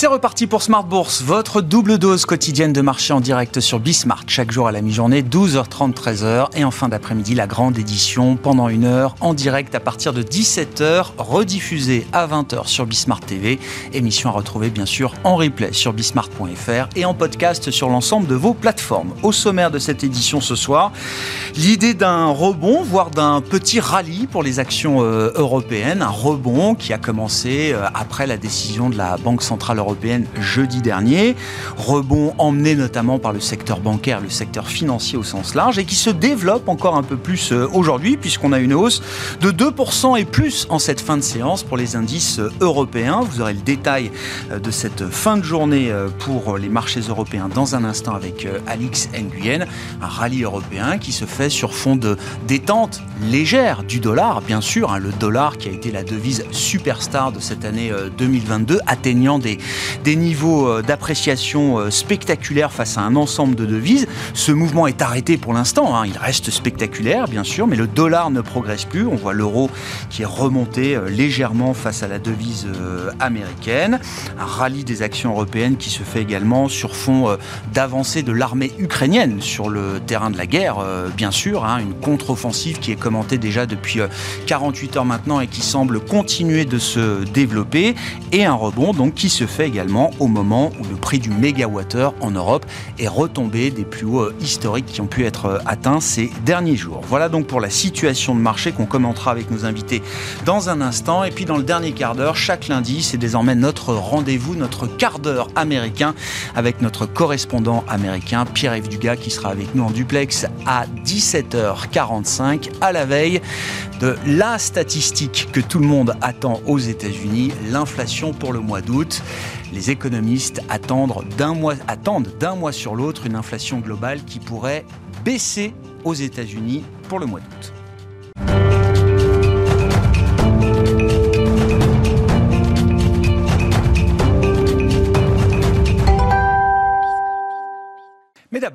C'est reparti pour Smart Bourse, votre double dose quotidienne de marché en direct sur Bismart, chaque jour à la mi-journée, 12h30, 13h, et en fin d'après-midi, la grande édition pendant une heure, en direct à partir de 17h, rediffusée à 20h sur Bismart TV, émission à retrouver bien sûr en replay sur bismart.fr et en podcast sur l'ensemble de vos plateformes. Au sommaire de cette édition ce soir, l'idée d'un rebond, voire d'un petit rallye pour les actions euh, européennes, un rebond qui a commencé euh, après la décision de la Banque Centrale Européenne jeudi dernier. Rebond emmené notamment par le secteur bancaire, le secteur financier au sens large, et qui se développe encore un peu plus euh, aujourd'hui, puisqu'on a une hausse de 2% et plus en cette fin de séance pour les indices euh, européens. Vous aurez le détail euh, de cette fin de journée pour les marchés européens dans un instant avec Alix Nguyen. Un rallye européen qui se fait sur fond de détente légère du dollar, bien sûr. Hein, le dollar qui a été la devise superstar de cette année 2022, atteignant des, des niveaux euh, d'appréciation euh, spectaculaires face à un ensemble de devises. Ce mouvement est arrêté pour l'instant, hein. il reste spectaculaire bien sûr, mais le dollar ne progresse plus. On voit l'euro qui est remonté euh, légèrement face à la devise américaine. Un rallye des actions européennes qui se fait également sur fond d'avancée de l'armée ukrainienne sur le terrain de la guerre, bien sûr. Hein. une contre-offensive qui est commentée déjà depuis 48 heures maintenant et qui semble continuer de se développer. Et un rebond donc qui se fait également au moment où le prix du mégawattheure en Europe est retombé des plus hauts euh, historiques qui ont pu être euh, atteints ces derniers jours. Voilà donc pour la situation de marché qu'on commentera avec nos invités dans un instant. Et puis dans le dernier quart d'heure, chaque lundi, c'est désormais notre rendez-vous, notre quart d'heure américain avec notre correspondant américain Pierre-Yves Dugas qui sera avec nous en duplex à 17h45 à la veille de la statistique que tout le monde attend aux États-Unis, l'inflation pour le mois d'août. Les économistes attendent d'un mois, sur l'autre une inflation globale qui pourrait baisser aux États-Unis pour le mois d'août.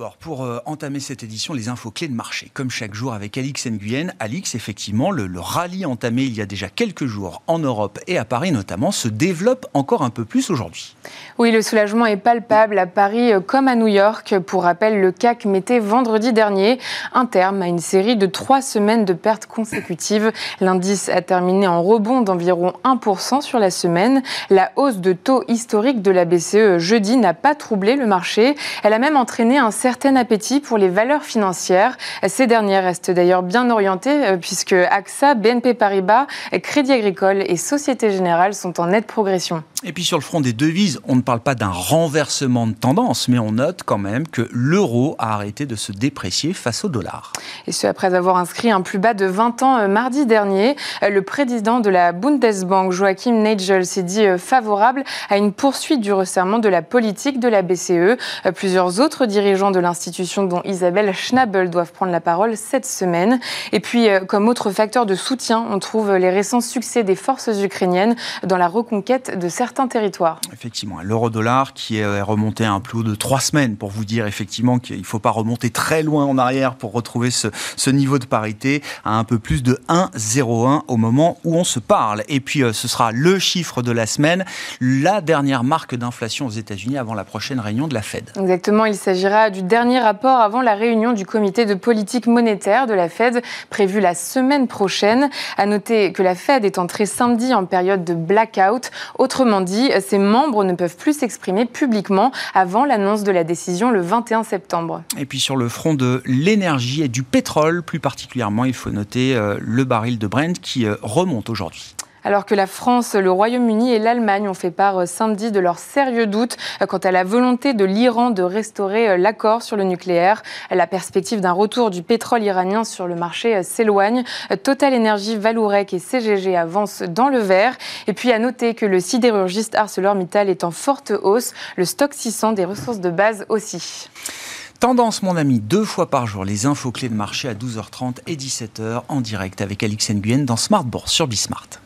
D'abord, pour euh, entamer cette édition, les infos clés de marché, comme chaque jour avec Alix Nguyen. Alix, effectivement, le, rallye entamé il y a déjà quelques jours en Europe et à Paris notamment se développe encore un peu plus aujourd'hui. Oui, le soulagement est palpable à Paris euh, comme à New York. Pour rappel, le CAC mettait vendredi dernier un terme à une série de trois semaines de pertes consécutives. L'indice a terminé en rebond d'environ 1% sur la semaine. La hausse de taux historique de la BCE jeudi n'a pas troublé le marché. Elle a même entraîné un un certain appétit pour les valeurs financières. Ces dernières restent d'ailleurs bien orientées euh, puisque AXA, BNP Paribas, Crédit Agricole et Société Générale sont en nette progression. Et puis sur le front des devises, on ne parle pas d'un renversement de tendance, mais on note quand même que l'euro a arrêté de se déprécier face au dollar. Et ce, après avoir inscrit un plus bas de 20 ans euh, mardi dernier, euh, le président de la Bundesbank, Joachim Nagel, s'est dit favorable à une poursuite du resserrement de la politique de la BCE. Plusieurs autres dirigeants de l'institution, dont Isabelle Schnabel, doivent prendre la parole cette semaine. Et puis, euh, comme autre facteur de soutien, on trouve les récents succès des forces ukrainiennes dans la reconquête de certains territoires. Effectivement, l'euro-dollar qui est remonté à un plus haut de trois semaines pour vous dire effectivement qu'il ne faut pas remonter très loin en arrière pour retrouver ce, ce niveau de parité à un peu plus de 1,01 au moment où on se parle. Et puis, euh, ce sera le chiffre de la semaine, la dernière marque d'inflation aux États-Unis avant la prochaine réunion de la Fed. Exactement, il s'agira du dernier rapport avant la réunion du comité de politique monétaire de la Fed prévue la semaine prochaine. À noter que la Fed est entrée samedi en période de blackout. Autrement dit, ses membres ne peuvent plus s'exprimer publiquement avant l'annonce de la décision le 21 septembre. Et puis sur le front de l'énergie et du pétrole, plus particulièrement, il faut noter euh, le baril de Brent qui euh, remonte aujourd'hui alors que la France, le Royaume-Uni et l'Allemagne ont fait part euh, samedi de leurs sérieux doutes euh, quant à la volonté de l'Iran de restaurer euh, l'accord sur le nucléaire. La perspective d'un retour du pétrole iranien sur le marché s'éloigne. Total Energy, Valourec et CGG avancent dans le vert. Et puis à noter que le sidérurgiste ArcelorMittal est en forte hausse, le stock 600 des ressources de base aussi. Tendance, mon ami, deux fois par jour, les infos clés de marché à 12h30 et 17h en direct avec Alix Nguyen dans Smart sur Bismart.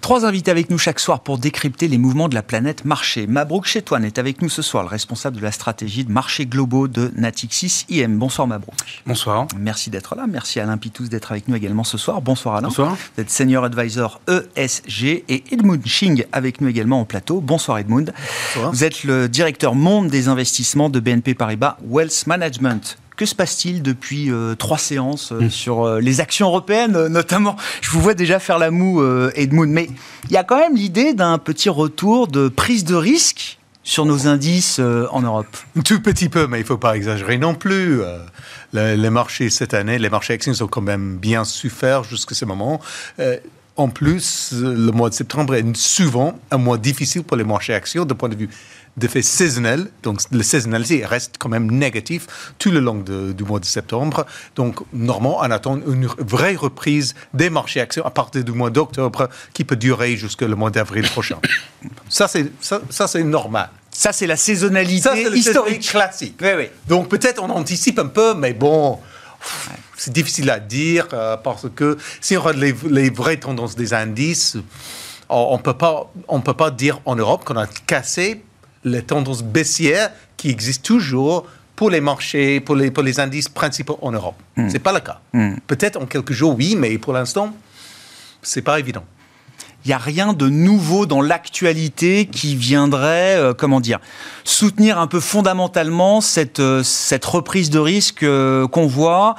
Trois invités avec nous chaque soir pour décrypter les mouvements de la planète marché. Mabrouk Chetouane est avec nous ce soir, le responsable de la stratégie de marché globaux de Natixis IM. Bonsoir Mabrouk. Bonsoir. Merci d'être là. Merci Alain Pitous d'être avec nous également ce soir. Bonsoir Alain. Bonsoir. Vous êtes senior advisor ESG et Edmund Ching avec nous également au plateau. Bonsoir Edmund. Bonsoir. Vous êtes le directeur monde des investissements de BNP Paribas Wealth Management. Que se passe-t-il depuis euh, trois séances euh, Mm. sur euh, les actions européennes, notamment? Je vous vois déjà faire la moue, Edmund, mais il y a quand même l'idée d'un petit retour de prise de risque sur nos indices en Europe. Tout petit peu, mais il ne faut pas exagérer non plus. Le- les marchés cette année, les marchés actions ont quand même bien souffert jusqu'à ce moment. En plus, le mois de septembre est souvent un mois difficile pour les marchés actions d'un point de vue d'effet saisonnel. Donc, le saisonnalité reste quand même négatif tout le long de- du mois de septembre. Donc, normalement, on attend une vraie reprise des marchés actions à partir du mois d'octobre qui peut durer jusqu'au mois d'avril prochain. Ça, c'est ça, ça, c'est normal. Ça, c'est la saisonnalité Ça, c'est historique. historique classique. Oui, oui. Donc peut-être on anticipe un peu, mais bon, c'est difficile à dire euh, parce que si on regarde les, les vraies tendances des indices, on ne peut, pas- on peut pas dire en Europe qu'on a cassé les tendances baissières qui existent toujours pour les marchés, pour les, pour les indices principaux en Europe. Hmm. Ce n'est pas le cas. Peut-être en quelques jours, oui, mais pour l'instant, c'est pas évident. Il n'y a rien de nouveau dans l'actualité qui viendrait, euh, comment dire, soutenir un peu fondamentalement cette, euh, cette reprise de risque euh, qu'on voit.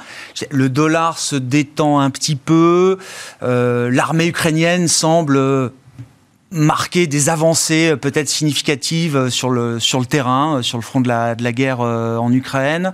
Le dollar se détend un petit peu, euh, l'armée ukrainienne semble marquer des avancées euh, peut-être significatives euh, sur le, sur le terrain, euh, sur le front de la, de la guerre en Ukraine.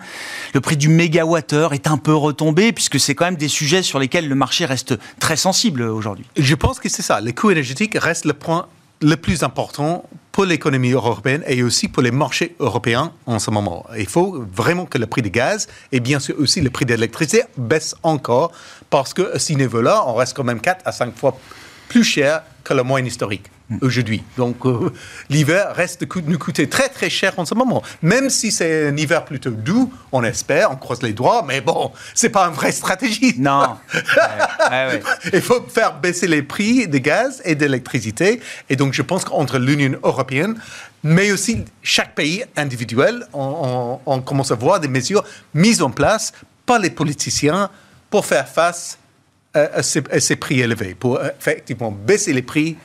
Le prix du mégawattheure est un peu retombé, puisque c'est quand même des sujets sur lesquels le marché reste très sensible aujourd'hui. Je pense que c'est ça. Les coûts énergétiques restent le point le plus important pour l'économie européenne et aussi pour les marchés européens en ce moment. Il faut vraiment que le prix du gaz et bien sûr aussi le prix de l'électricité baissent encore parce que à ce niveau-là, on reste quand même 4 à 5 fois plus cher que le moyen historique aujourd'hui. Donc euh, l'hiver reste nous coûter très très cher en ce moment. Même si c'est un hiver plutôt doux, on espère, on croise les doigts, mais bon, c'est pas une vraie stratégie. Non. Ouais, ouais, ouais. Il faut faire baisser les prix des gaz et de l'électricité. Et donc, je pense qu'entre l'Union européenne, mais aussi chaque pays individuel, on, on- on commence à voir des mesures mises en place par les politiciens pour faire face à, ces, à ces prix élevés, pour euh, effectivement baisser les prix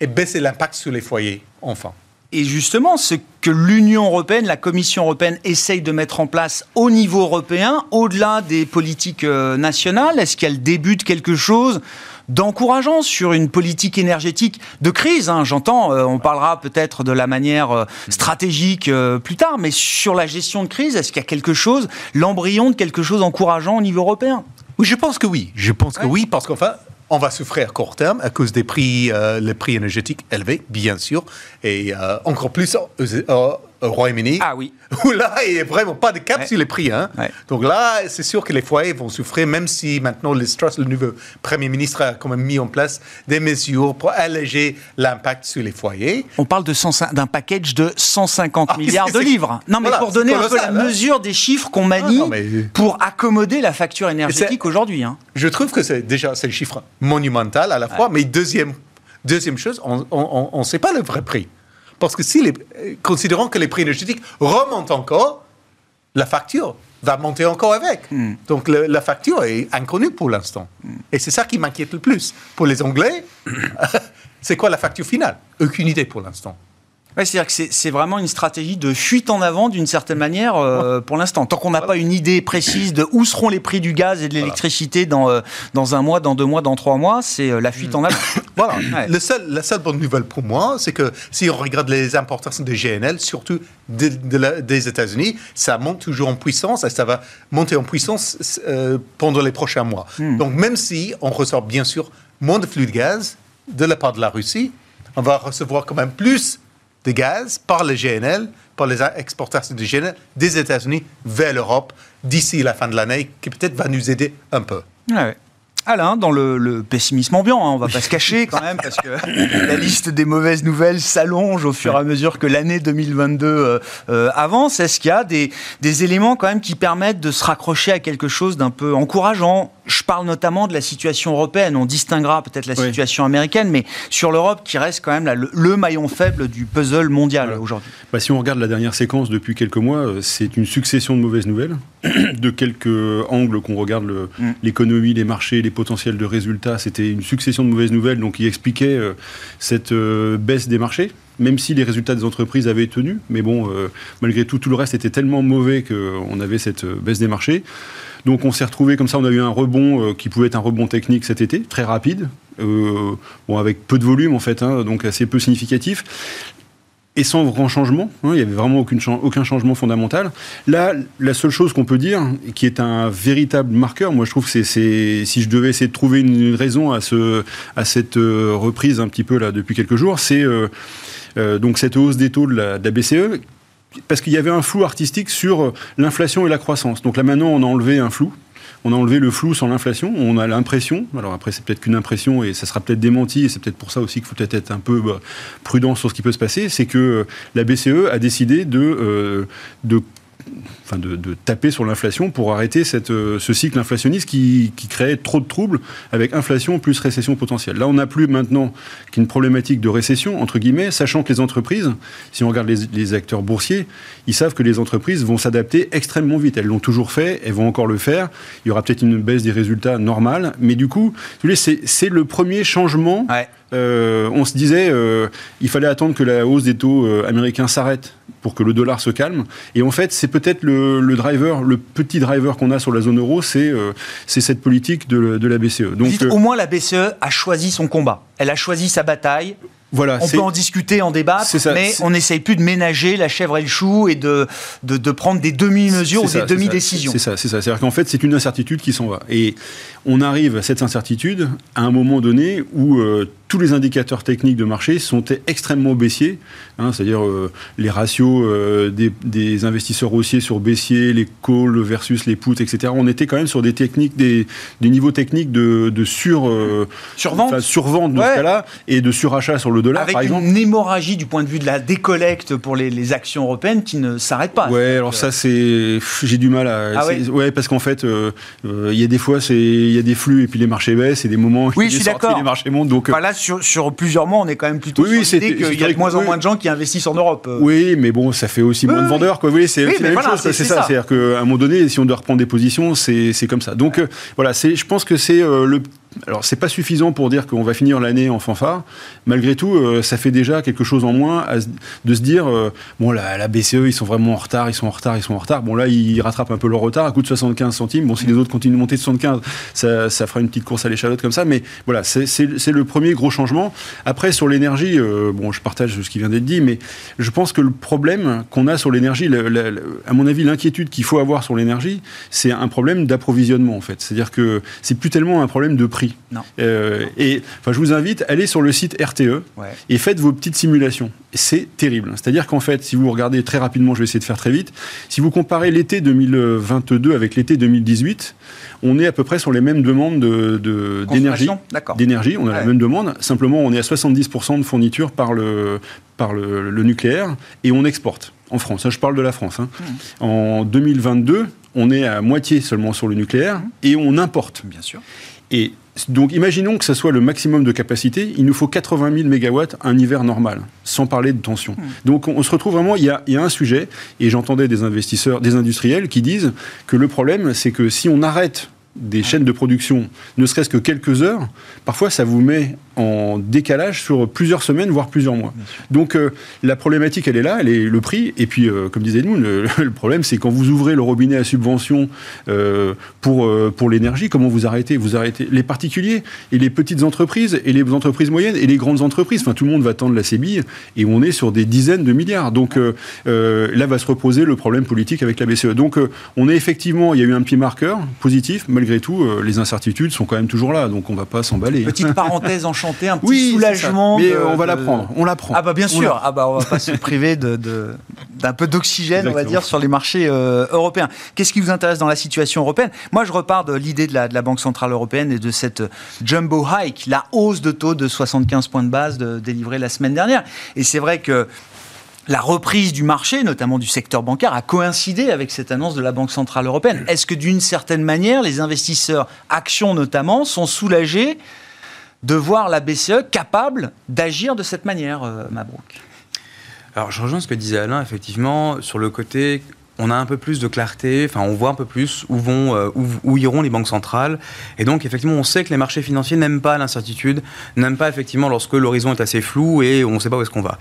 et baisser l'impact sur les foyers, enfin. Et justement, ce que l'Union européenne, la Commission européenne essaye de mettre en place au niveau européen, au-delà des politiques euh, nationales, est-ce qu'il y a le début de quelque chose d'encourageant sur une politique énergétique de crise hein, J'entends, euh, on parlera peut-être de la manière euh, stratégique euh, plus tard, mais sur la gestion de crise, est-ce qu'il y a quelque chose, l'embryon de quelque chose d'encourageant au niveau européen? Oui, je pense que oui. Je pense que oui, parce qu'enfin, on va souffrir à court terme à cause des prix, euh, les prix énergétiques élevés, bien sûr, et euh, encore plus au- au Royaume-Uni, Ah oui. où là, il n'y a vraiment pas de cap Ouais. sur les prix. hein. Ouais. Donc là, c'est sûr que les foyers vont souffrir, même si maintenant, le nouveau Premier ministre, a quand même mis en place des mesures pour alléger l'impact sur les foyers. On parle de 105 d'un package de 150 Ah, milliards de livres. Non, mais voilà, pour donner un peu la hein. mesure des chiffres qu'on manie Ah, non, mais- pour accommoder la facture énergétique aujourd'hui. hein. Je trouve que c'est déjà c'est le chiffre monumental à la fois, mais deuxième, deuxième chose, on ne sait pas le vrai prix. Parce que si les, considérons que les prix énergétiques remontent encore, la facture va monter encore avec. Donc le- la facture est inconnue pour l'instant. Et c'est ça qui m'inquiète le plus. Pour les Anglais, c'est quoi la facture finale? Aucune idée pour l'instant. Ouais, C'est-à-dire que c'est- vraiment une stratégie de fuite en avant d'une certaine manière euh, pour l'instant. Tant qu'on n'a pas une idée précise de où seront les prix du gaz et de l'électricité dans, euh, dans un mois, dans deux mois, dans trois mois, c'est euh, la fuite en avant. Voilà. Ouais. Le seul, la seule bonne nouvelle pour moi, c'est que si on regarde les importations de GNL, surtout de- de la- des États-Unis, ça monte toujours en puissance et ça va monter en puissance pendant les prochains mois. Donc même si on ressort bien sûr moins de flux de gaz de la part de la Russie, on va recevoir quand même plus de gaz par le GNL, par les exportations de GNL des États-Unis vers l'Europe d'ici la fin de l'année, qui peut-être va nous aider un peu. Ouais, ouais. Alain, dans le, le pessimisme ambiant, hein, on va pas se cacher quand même, parce que la liste des mauvaises nouvelles s'allonge au fur et à mesure que l'année 2022 euh, euh, avance. Est-ce qu'il y a des, des éléments quand même qui permettent de se raccrocher à quelque chose d'un peu encourageant? Je parle notamment de la situation européenne. On distinguera peut-être la situation américaine, mais sur l'Europe qui reste quand même le, maillon faible du puzzle mondial aujourd'hui. Bah, si on regarde la dernière séquence depuis quelques mois, euh, c'est une succession de mauvaises nouvelles. de quelques angles qu'on regarde mm. l'économie, les marchés, les potentiels de résultats, c'était une succession de mauvaises nouvelles donc qui expliquait euh, cette euh, baisse des marchés même si les résultats des entreprises avaient tenu. Mais bon, malgré tout, tout le reste était tellement mauvais qu'on avait cette baisse des marchés. Donc on s'est retrouvé comme ça, on a eu un rebond euh, qui pouvait être un rebond technique cet été, très rapide, euh, avec peu de volume en fait, hein, donc assez peu significatif et sans grand changement. Hein, il n'y avait vraiment aucun changement fondamental. Là, la seule chose qu'on peut dire, qui est un véritable marqueur, moi je trouve que c'est, si je devais essayer de trouver une, raison à, ce, à cette euh, reprise un petit peu là depuis quelques jours, c'est donc cette hausse des taux de la BCE parce qu'il y avait un flou artistique sur euh, l'inflation et la croissance. Donc là maintenant, on a enlevé un flou. On a enlevé le flou sans l'inflation. On a l'impression, alors après c'est peut-être qu'une impression et ça sera peut-être démenti et c'est peut-être pour ça aussi qu'il faut peut-être être un peu bah, prudent sur ce qui peut se passer, c'est que euh, la BCE a décidé de, euh, de enfin de, taper sur l'inflation pour arrêter cette, euh, ce cycle inflationniste qui, qui, crée trop de troubles avec inflation plus récession potentielle. Là, on n'a plus maintenant qu'une problématique de récession, entre guillemets, sachant que les entreprises, si on regarde les, acteurs boursiers, ils savent que les entreprises vont s'adapter extrêmement vite. Elles l'ont toujours fait, elles vont encore le faire. Il y aura peut-être une baisse des résultats normale, mais du coup, c'est le premier changement. Euh, on se disait, euh, il fallait attendre que la hausse des taux américains s'arrête pour que le dollar se calme. Et en fait, c'est peut-être le, driver, le petit driver qu'on a sur la zone euro, c'est euh, cette politique de, la BCE. Donc, euh, au moins, la BCE a choisi son combat. Elle a choisi sa bataille on peut en discuter, en débattre, mais on n'essaye plus de ménager la chèvre et le chou et de, de, prendre des demi-mesures ou des demi-décisions. C'est ça, c'est ça. C'est-à-dire qu'en fait, c'est une incertitude qui s'en va. Et on arrive à cette incertitude à un moment donné où euh, tous les indicateurs techniques de marché sont extrêmement baissiers, hein, c'est-à-dire euh, les ratios euh, des, investisseurs haussiers sur baissier, les calls versus les puts, etc. On était quand même sur des techniques, des, niveaux techniques de, sur, survente, survente de ce cas-là et de surachat sur le avec une hémorragie du point de vue de la décollecte pour les, actions européennes qui ne s'arrête pas. Ouais, alors ça c'est, j'ai du mal à. Ah ouais, parce qu'en fait, il y a des fois c'est, y a des flux et puis les marchés baissent et des moments oui, je suis d'accord. les marchés montent. Donc euh, là sur, sur, plusieurs mois, on est quand même plutôt oui, sur l'idée qu'il y a de moins en moins de gens qui investissent en Europe. Oui, mais bon, ça fait aussi moins de vendeurs. Quoi. Vous c'est la même chose. C'est ça. C'est-à-dire qu'à un moment donné, si on doit reprendre des positions, c'est comme ça. Donc voilà, c'est, je pense que c'est le alors, c'est pas suffisant pour dire qu'on va finir l'année en fanfare. Malgré tout, euh, ça fait déjà quelque chose en moins de se dire euh, bon, la, BCE, ils sont vraiment en retard, ils sont en retard, ils sont en retard. Bon, là, ils rattrapent un peu leur retard à coût de 75 centimes. Bon, si les autres continuent de monter de 75, ça, ça fera une petite course à l'échalote comme ça. Mais voilà, c'est le premier gros changement. Après, sur l'énergie, euh, bon, je partage ce qui vient d'être dit, mais je pense que le problème qu'on a sur l'énergie, à mon avis, l'inquiétude qu'il faut avoir sur l'énergie, c'est un problème d'approvisionnement, en fait. C'est-à-dire que c'est plus tellement un problème de prix non. Euh, et enfin, je vous invite, allez sur le site RTE et faites vos petites simulations. C'est terrible. C'est-à-dire qu'en fait, si vous regardez très rapidement, je vais essayer de faire très vite, si vous comparez l'été 2022 avec l'été 2018, on est à peu près sur les mêmes demandes d'énergie. De, d'énergie, on a la même demande. Simplement, on est à 70% de fourniture par le, par le, nucléaire et on exporte en France. je parle de la France. Hein. Hmm. En 2022, on est à moitié seulement sur le nucléaire hmm. et on importe. Bien sûr. Et donc imaginons que ce soit le maximum de capacité, il nous faut 80 000 mégawatts un hiver normal, sans parler de tension. Hmm. Donc on se retrouve vraiment, il y, a, il y a un sujet, et j'entendais des investisseurs, des industriels qui disent que le problème, c'est que si on arrête des chaînes de production, ne serait-ce que quelques heures, parfois ça vous met en décalage sur plusieurs semaines, voire plusieurs mois. Donc euh, la problématique, elle est là, elle est le prix. Et puis, euh, comme disait nous, le, problème, c'est quand vous ouvrez le robinet à subvention euh, pour, pour l'énergie, comment vous arrêtez? Vous arrêtez les particuliers et les petites entreprises et les entreprises moyennes et les grandes entreprises. Enfin, tout le monde va tendre la sébille et on est sur des dizaines de milliards. Donc là va se reposer le problème politique avec la BCE. Donc on est effectivement, il y a eu un petit marqueur positif. Malgré tout, les incertitudes sont quand même toujours là. Donc on va pas s'emballer. Petite parenthèse en un petit soulagement. Mais on va l'apprendre, on l'apprend. Ah bah bien sûr, ah bah on va pas se priver de, d'un peu d'oxygène, on va dire, sur les marchés euh, européens. Qu'est-ce qui vous intéresse dans la situation européenne? Moi, je repars de l'idée de la, de la Banque Centrale Européenne et de cette jumbo hike, la hausse de taux de 75 points de base délivrée la semaine dernière. Et c'est vrai que la reprise du marché, notamment du secteur bancaire, a coïncidé avec cette annonce de la Banque Centrale Européenne. Est-ce que d'une certaine manière, les investisseurs, actions notamment, sont soulagés de voir la BCE capable d'agir de cette manière, euh, Mabrouk? Alors je rejoins ce que disait Alain, effectivement, sur le côté on a un peu plus de clarté, enfin on voit un peu plus où vont, euh, où, iront les banques centrales. Et donc effectivement, on sait que les marchés financiers n'aiment pas l'incertitude, n'aiment pas effectivement lorsque l'horizon est assez flou et on ne sait pas où est-ce qu'on va.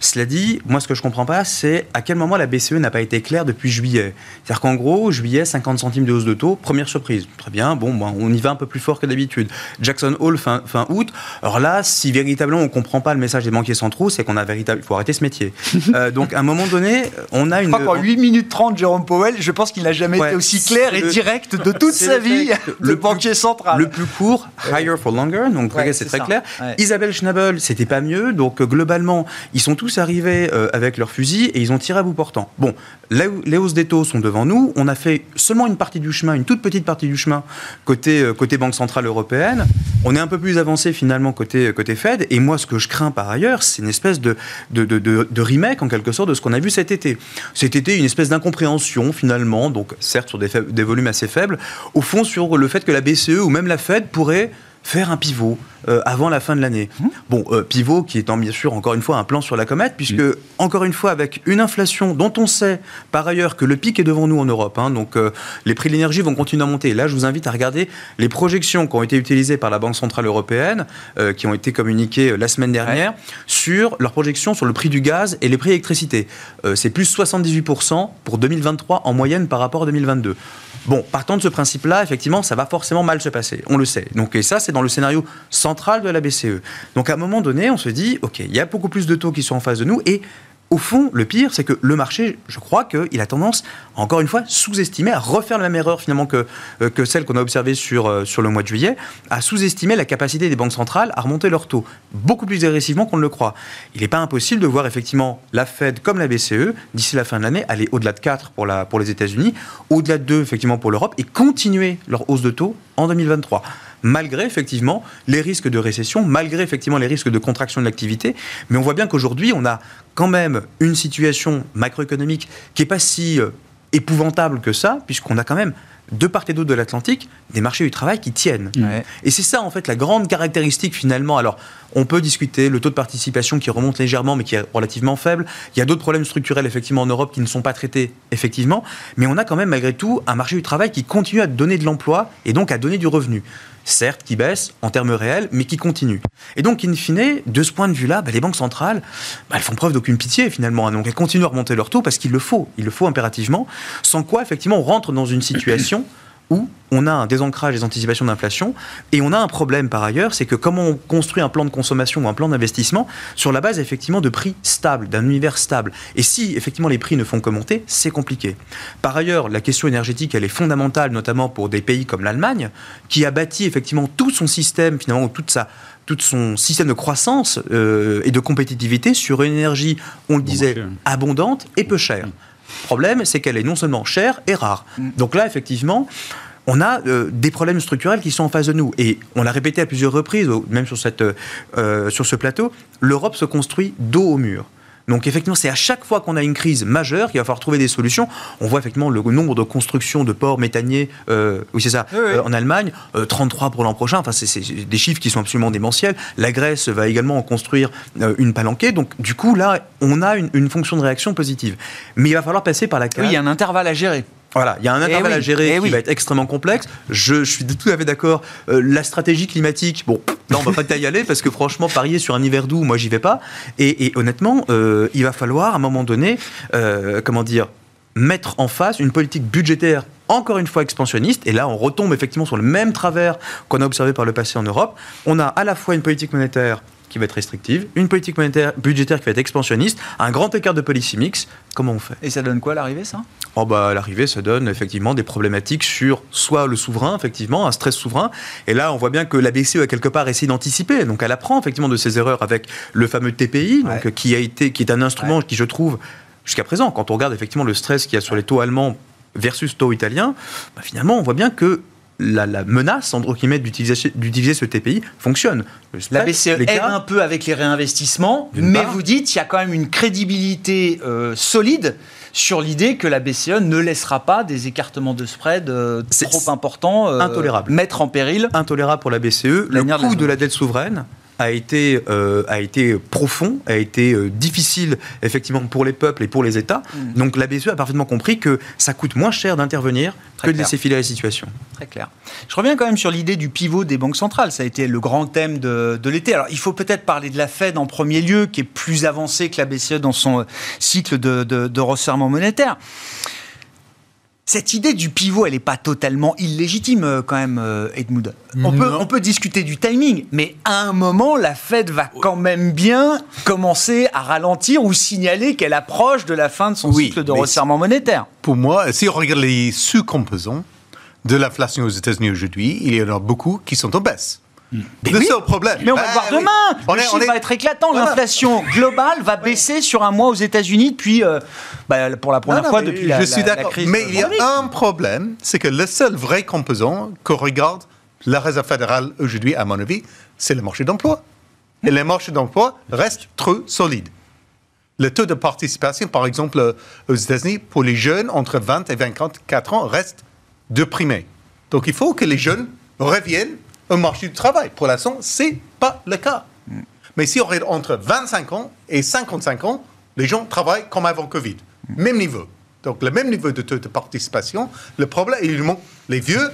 Cela dit, moi ce que je comprends pas, c'est à quel moment la BCE n'a pas été claire depuis juillet. C'est-à-dire qu'en gros, juillet, 50 centimes de hausse de taux, première surprise. Très bien, bon, on y va un peu plus fort que d'habitude. Jackson Hole fin, fin août. Alors là, si véritablement on comprend pas le message des banquiers centraux, c'est qu'on a véritablement, il faut arrêter ce métier. Euh, donc à un moment donné, on a une. Je crois 8 minutes 30, Jérôme Powell, je pense qu'il n'a jamais été aussi clair et direct de toute sa vie, le banquier central. Le plus court, higher for longer, donc c'est très clair. Isabelle Schnabel, c'était pas mieux, donc euh, globalement, ils sont tous tous arrivés euh, avec leurs fusils et ils ont tiré à bout portant. Bon, les hausses des taux sont devant nous. On a fait seulement une partie du chemin, une toute petite partie du chemin côté, euh, côté Banque Centrale Européenne. On est un peu plus avancé finalement côté, côté Fed. Et moi, ce que je crains par ailleurs, c'est une espèce de, de, de, de, remake en quelque sorte de ce qu'on a vu cet été. Cet été, une espèce d'incompréhension finalement, donc certes sur des, des volumes assez faibles, au fond sur le fait que la BCE ou même la Fed pourrait faire un pivot euh, avant la fin de l'année. Mmh. Bon, euh, pivot qui étant bien sûr encore une fois un plan sur la comète, puisque mmh. encore une fois avec une inflation dont on sait par ailleurs que le pic est devant nous en Europe, hein, donc euh, les prix de l'énergie vont continuer à monter. Là, je vous invite à regarder les projections qui ont été utilisées par la Banque centrale européenne, qui ont été communiquées la semaine dernière, sur leurs projections sur le prix du gaz et les prix d'électricité. C'est plus 78% pour 2023 en moyenne par rapport à 2022. Bon, partant de ce principe-là, effectivement, ça va forcément mal se passer. On le sait. Donc, et ça, c'est dans le scénario central de la BCE. Donc, à un moment donné, on se dit, OK, il y a beaucoup plus de taux qui sont en face de nous et au fond, le pire, c'est que le marché, je crois qu'il a tendance, encore une fois, sous-estimer, à refaire la même erreur finalement que, euh, celle qu'on a observée sur, euh, sur le mois de juillet, à sous-estimer la capacité des banques centrales à remonter leurs taux beaucoup plus agressivement qu'on ne le croit. Il n'est pas impossible de voir effectivement la Fed comme la BCE, d'ici la fin de l'année, aller au-delà de 4 pour, la, pour les États-Unis, au-delà de 2 effectivement pour l'Europe, et continuer leur hausse de taux en 2023 malgré effectivement les risques de récession, malgré effectivement les risques de contraction de l'activité. Mais on voit bien qu'aujourd'hui, on a quand même une situation macroéconomique qui n'est pas si euh, épouvantable que ça, puisqu'on a quand même de part et d'autre de l'Atlantique, des marchés du travail qui tiennent. Et c'est ça, en fait, la grande caractéristique, finalement. Alors, on peut discuter le taux de participation qui remonte légèrement, mais qui est relativement faible. Il y a d'autres problèmes structurels, effectivement, en Europe qui ne sont pas traités, effectivement. Mais on a quand même, malgré tout, un marché du travail qui continue à donner de l'emploi et donc à donner du revenu certes qui baisse en termes réels, mais qui continue. Et donc, in fine, de ce point de vue-là, bah, les banques centrales, bah, elles font preuve d'aucune pitié finalement. Donc, elles continuent à remonter leur taux parce qu'il le faut, il le faut impérativement, sans quoi, effectivement, on rentre dans une situation où on a un désancrage des anticipations d'inflation et on a un problème par ailleurs, c'est que comment on construit un plan de consommation ou un plan d'investissement sur la base effectivement de prix stables, d'un univers stable. Et si effectivement les prix ne font que monter, c'est compliqué. Par ailleurs, la question énergétique, elle est fondamentale, notamment pour des pays comme l'Allemagne, qui a bâti effectivement tout son système, finalement, toute sa, tout son système de croissance euh, et de compétitivité sur une énergie, on le disait, abondante et peu chère. Le problème, c'est qu'elle est non seulement chère et rare. Mm. Donc là, effectivement, on a euh, des problèmes structurels qui sont en face de nous. Et on l'a répété à plusieurs reprises, même sur, cette, euh, sur ce plateau, l'Europe se construit dos au mur. Donc effectivement, c'est à chaque fois qu'on a une crise majeure qu'il va falloir trouver des solutions. On voit effectivement le nombre de constructions de ports méthaniers, euh, oui c'est ça, en Allemagne, 33 pour l'an prochain. Enfin, c'est des chiffres qui sont absolument démentiels. La Grèce va également en construire une palanquée. Donc du coup, là, on a une, une, fonction de réaction positive. Mais il va falloir passer par la case. Oui, il y a un intervalle à gérer. Voilà, il y a un eh intervalle à gérer eh qui va être extrêmement complexe. Je, suis tout à fait d'accord. Euh, la stratégie climatique, bon, là on va pas y aller parce que franchement, parier sur un hiver doux, moi j'y vais pas. Et, honnêtement, euh, il va falloir à un moment donné, euh, comment dire, mettre en face une politique budgétaire encore une fois expansionniste, et là on retombe effectivement sur le même travers qu'on a observé par le passé en Europe. On a à la fois une politique monétaire qui va être restrictive, une politique monétaire budgétaire qui va être expansionniste, un grand écart de policy mix. Comment on fait? Et ça donne quoi l'arrivée, ça? Oh bah l'arrivée, ça donne effectivement des problématiques sur soit le souverain, effectivement, un stress souverain. Et là, on voit bien que la BCE a quelque part essayé d'anticiper. Donc elle apprend effectivement de ses erreurs avec le fameux TPI, donc, qui a été, qui est un instrument qui, je trouve, jusqu'à présent, quand on regarde effectivement le stress qu'il y a sur les taux allemands versus taux italiens, bah, finalement, on voit bien que la, menace, entre guillemets, d'utiliser ce TPI fonctionne. la BCE aide un peu avec les réinvestissements, mais vous dites qu'il y a quand même une crédibilité euh, solide sur l'idée que la BCE ne laissera pas des écartements de spread euh, trop importants euh, mettre en péril. Intolérable pour la BCE. Le coût de la dette souveraine a été, euh, a été profond, a été euh, difficile effectivement pour les peuples et pour les États. Mm. Donc la BCE a parfaitement compris que ça coûte moins cher d'intervenir que de laisser filer la situation. Très clair. Je reviens quand même sur l'idée du pivot des banques centrales. Ça a été le grand thème de, de l'été. Alors il faut peut-être parler de la Fed en premier lieu, qui est plus avancée que la BCE dans son euh, cycle de, de, de resserrement monétaire. Cette idée du pivot, elle n'est pas totalement illégitime euh, quand même, euh, Edmund. On peut, on peut, discuter du timing, mais à un moment, la Fed va quand même bien commencer à ralentir ou signaler qu'elle approche de la fin de son cycle de resserrement monétaire. Pour moi, si on regarde les sous-composants de l'inflation aux États-Unis aujourd'hui, il y en a beaucoup qui sont en baisse. Mais le seul problème. Mais on va bah, voir demain. On le chiffre va être éclatant. L'inflation globale va baisser sur un mois aux États-Unis depuis, euh, bah, pour la première fois depuis la, je suis d'accord. Mais il y a un problème, c'est que le seul vrai composant que regarde la Réserve fédérale aujourd'hui, à mon avis, c'est le marché d'emploi. Et le marché d'emploi reste trop solide. Le taux de participation, par exemple, euh, aux États-Unis, pour les jeunes entre 20 et 24 ans, reste déprimé. Donc il faut que les jeunes reviennent un marché du travail. Pour l'instant, ce n'est pas le cas. Mais si on est entre 25 ans et 55 ans, les gens travaillent comme avant Covid. Même niveau. Donc, le même niveau de taux de participation. Le problème, évidemment, les vieux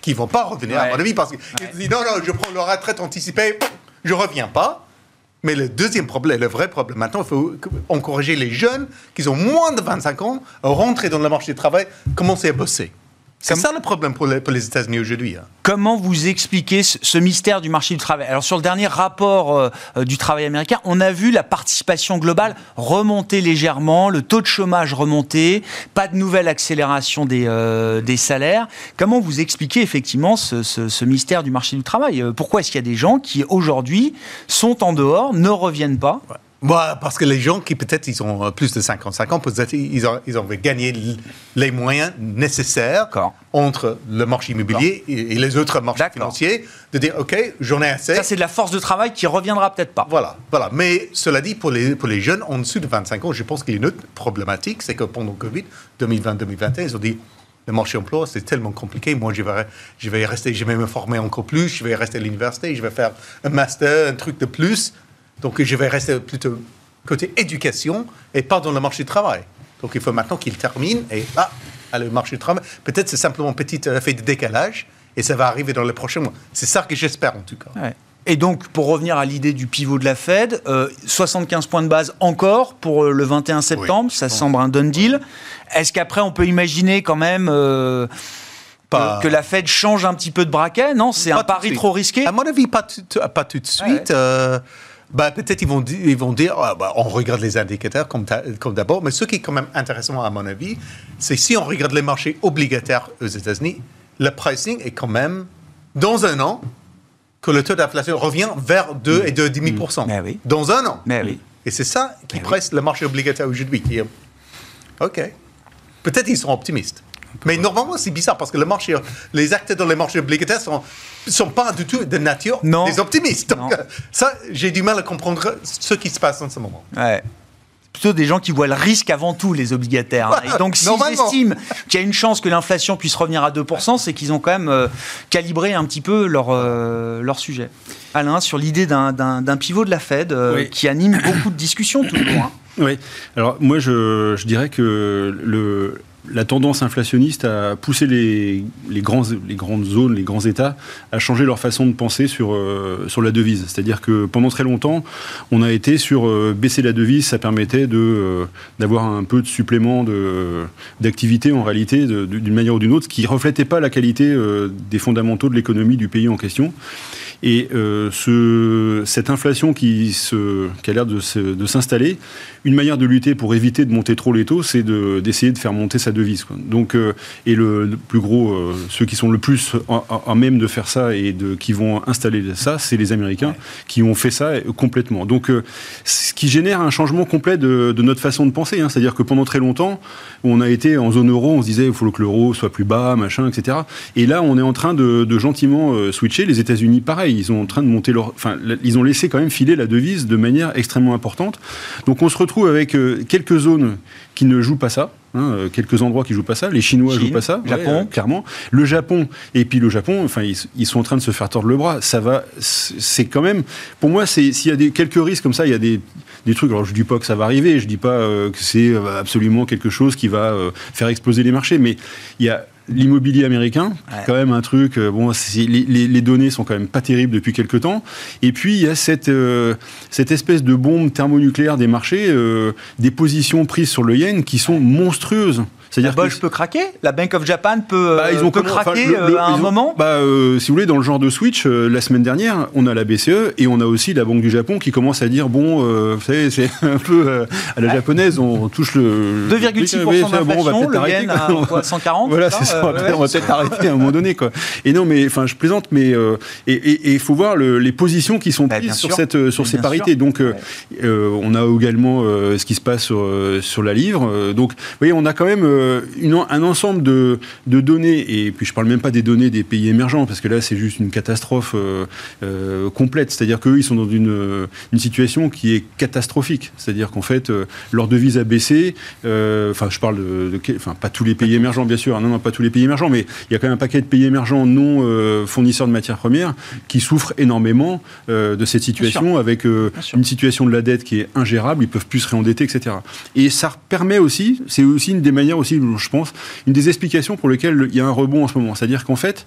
qui ne vont pas revenir, à mon avis, parce qu'ils disent non, non, je prends leur retraite anticipée, je ne reviens pas. Mais le deuxième problème, le vrai problème, maintenant, il faut encourager les jeunes qui ont moins de 25 ans à rentrer dans le marché du travail, commencer à bosser. C'est ça le problème pour les, les États-Unis aujourd'hui. Hein. Comment vous expliquez ce, mystère du marché du travail? Alors sur le dernier rapport euh, euh, du travail américain, on a vu la participation globale remonter légèrement, le taux de chômage remonter, pas de nouvelle accélération des, euh, des salaires. Comment vous expliquez effectivement ce, ce, mystère du marché du travail? Pourquoi est-ce qu'il y a des gens qui aujourd'hui sont en dehors, ne reviennent pas? Bah, parce que les gens qui peut-être ils ont plus de 55 ans, peut-être ils ont, ils ont gagné les moyens nécessaires entre le marché immobilier et, les autres marchés financiers, de dire ok, j'en ai assez. Ça c'est de la force de travail qui reviendra peut-être pas. Voilà, voilà. Mais cela dit, pour les, pour les jeunes en dessous de 25 ans, je pense qu'il y a une autre problématique, c'est que pendant Covid 2020-2021, ils ont dit le marché emploi, c'est tellement compliqué. Moi, je vais, je vais rester, je vais me former encore plus, je vais rester à l'université, je vais faire un master, un truc de plus. Donc je vais rester plutôt côté éducation et pas dans le marché du travail. Donc il faut maintenant qu'il termine et ah, le marché du travail. Peut-être c'est simplement un petit effet de décalage et ça va arriver dans les prochains mois. C'est ça que j'espère en tout cas. Et donc, pour revenir à l'idée du pivot de la Fed, 75 euh, points de base encore pour euh, le 21 septembre, ça semble un done deal. Est-ce qu'après, on peut imaginer quand même euh, que la Fed change un petit peu de braquet? Non, c'est un pari trop risqué À mon avis, pas, pas tout de suite. Bah, peut-être ils vont, ils vont dire, bah, on regarde les indicateurs comme, comme d'abord, mais ce qui est quand même intéressant à mon avis, c'est si on regarde les marchés obligataires aux États-Unis, le pricing est quand même, dans un an, que le taux d'inflation revient vers 2 et 2,5%. Mais oui. Dans un an. Mais oui. Et c'est ça qui presse le marché obligataire aujourd'hui. OK. Peut-être ils sont optimistes. Mais normalement, c'est bizarre parce que le marché, les acteurs dans les marchés obligataires sont sont pas du tout de nature des optimistes. Donc, ça, j'ai du mal à comprendre ce qui se passe en ce moment. Ouais plutôt des gens qui voient le risque avant tout, les obligataires. Hein. Et donc, s'ils estiment qu'il y a une chance que l'inflation puisse revenir à 2%, c'est qu'ils ont quand même euh, calibré un petit peu leur, euh, leur sujet. Alain, sur l'idée d'un pivot de la Fed euh, qui anime beaucoup de discussions toujours. Hein. Oui, alors moi je, je dirais que le, la tendance inflationniste a poussé les, grands, les, grandes zones, les grands États à changer leur façon de penser sur, euh, sur la devise. C'est-à-dire que pendant très longtemps, on a été sur euh, baisser la devise, ça permettait de, euh, d'avoir un peu de supplément de, d'activité en réalité, d'une manière ou d'une autre, ce qui ne reflétait pas la qualité des fondamentaux de l'économie du pays en question. Et ce, cette inflation qui, se, qui a l'air de, s'installer, une manière de lutter pour éviter de monter trop les taux, c'est d'essayer de, faire monter sa devise. Donc, et le, plus gros, ceux qui sont le plus en, même de faire ça et de, qui vont installer ça, c'est les Américains qui ont fait ça complètement. Donc, ce qui génère un changement complet de, notre façon de penser. Hein. C'est-à-dire que pendant très longtemps, on a été en zone euro, on se disait il faut que l'euro soit plus bas, machin, etc. Et là, on est en train de, gentiment euh, switcher. Les États-Unis, pareil, ils sont en train de monter leur, enfin, ils ont laissé quand même filer la devise de manière extrêmement importante. Donc, on se retrouve avec euh, quelques zones qui ne jouent pas ça. Hein, euh, quelques endroits qui jouent pas ça. Les Chinois jouent pas ça, Japon, clairement. Le Japon et puis le Japon, enfin ils, sont en train de se faire tordre le bras. Ça va, c'est quand même. Pour moi, s'il y a des quelques risques comme ça, il y a des, des trucs. Alors je dis pas que ça va arriver, je dis pas euh, que c'est euh, absolument quelque chose qui va faire exploser les marchés, mais il y a l'immobilier américain, quand même un truc. bon, les, les, données sont quand même pas terribles depuis quelques temps. Et puis il y a cette cette espèce de bombe thermonucléaire des marchés, des positions prises sur le yen qui sont monstrueuses. C'est-à-dire la peut craquer? La Bank of Japan peut, bah, ils ont peut craquer euh, à un moment? bah, euh, Si vous voulez, dans le genre de switch, euh, la semaine dernière, on a la BCE et on a aussi la Banque du Japon qui commence à dire bon, vous savez, c'est un peu à la japonaise, on touche le. 2,6% d'inflation, le yen à quoi, 140 Voilà, c'est ça, on va peut-être arrêter à un moment donné. Quoi. Et non, mais enfin, je plaisante, mais et il faut voir les positions qui sont bah, prises sur, cette, sur ces parités. Donc, on a également ce qui se passe sur, sur la livre. Donc, vous voyez, on a quand même euh, un ensemble de, données, et puis je ne parle même pas des données des pays émergents, parce que là c'est juste une catastrophe euh, euh, complète. C'est-à-dire qu'eux, ils sont dans une, situation qui est catastrophique. C'est-à-dire qu'en fait, leur devise a baissé. Enfin, je parle de, enfin, pas tous les pays émergents, bien sûr. Non, non, pas tous les pays émergents, mais il y a quand même un paquet de pays émergents non fournisseurs de matières premières qui souffrent énormément de cette situation, avec une situation de la dette qui est ingérable. Ils peuvent plus se réendetter, etc. Et ça permet aussi, c'est aussi une des manières aussi je pense, une des explications pour lesquelles il y a un rebond en ce moment. C'est-à-dire qu'en fait,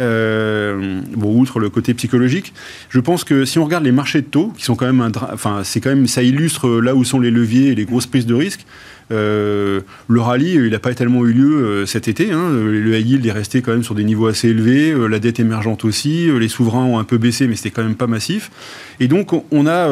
euh, outre le côté psychologique, je pense que si on regarde les marchés de taux, qui sont quand même enfin, c'est quand même, ça illustre là où sont les leviers et les grosses prises de risque. Euh, le rallye, il n'a pas tellement eu lieu euh, cet été. Hein. Le high yield est resté quand même sur des niveaux assez élevés. la dette émergente aussi. les souverains ont un peu baissé, mais c'était quand même pas massif. Et donc, on a,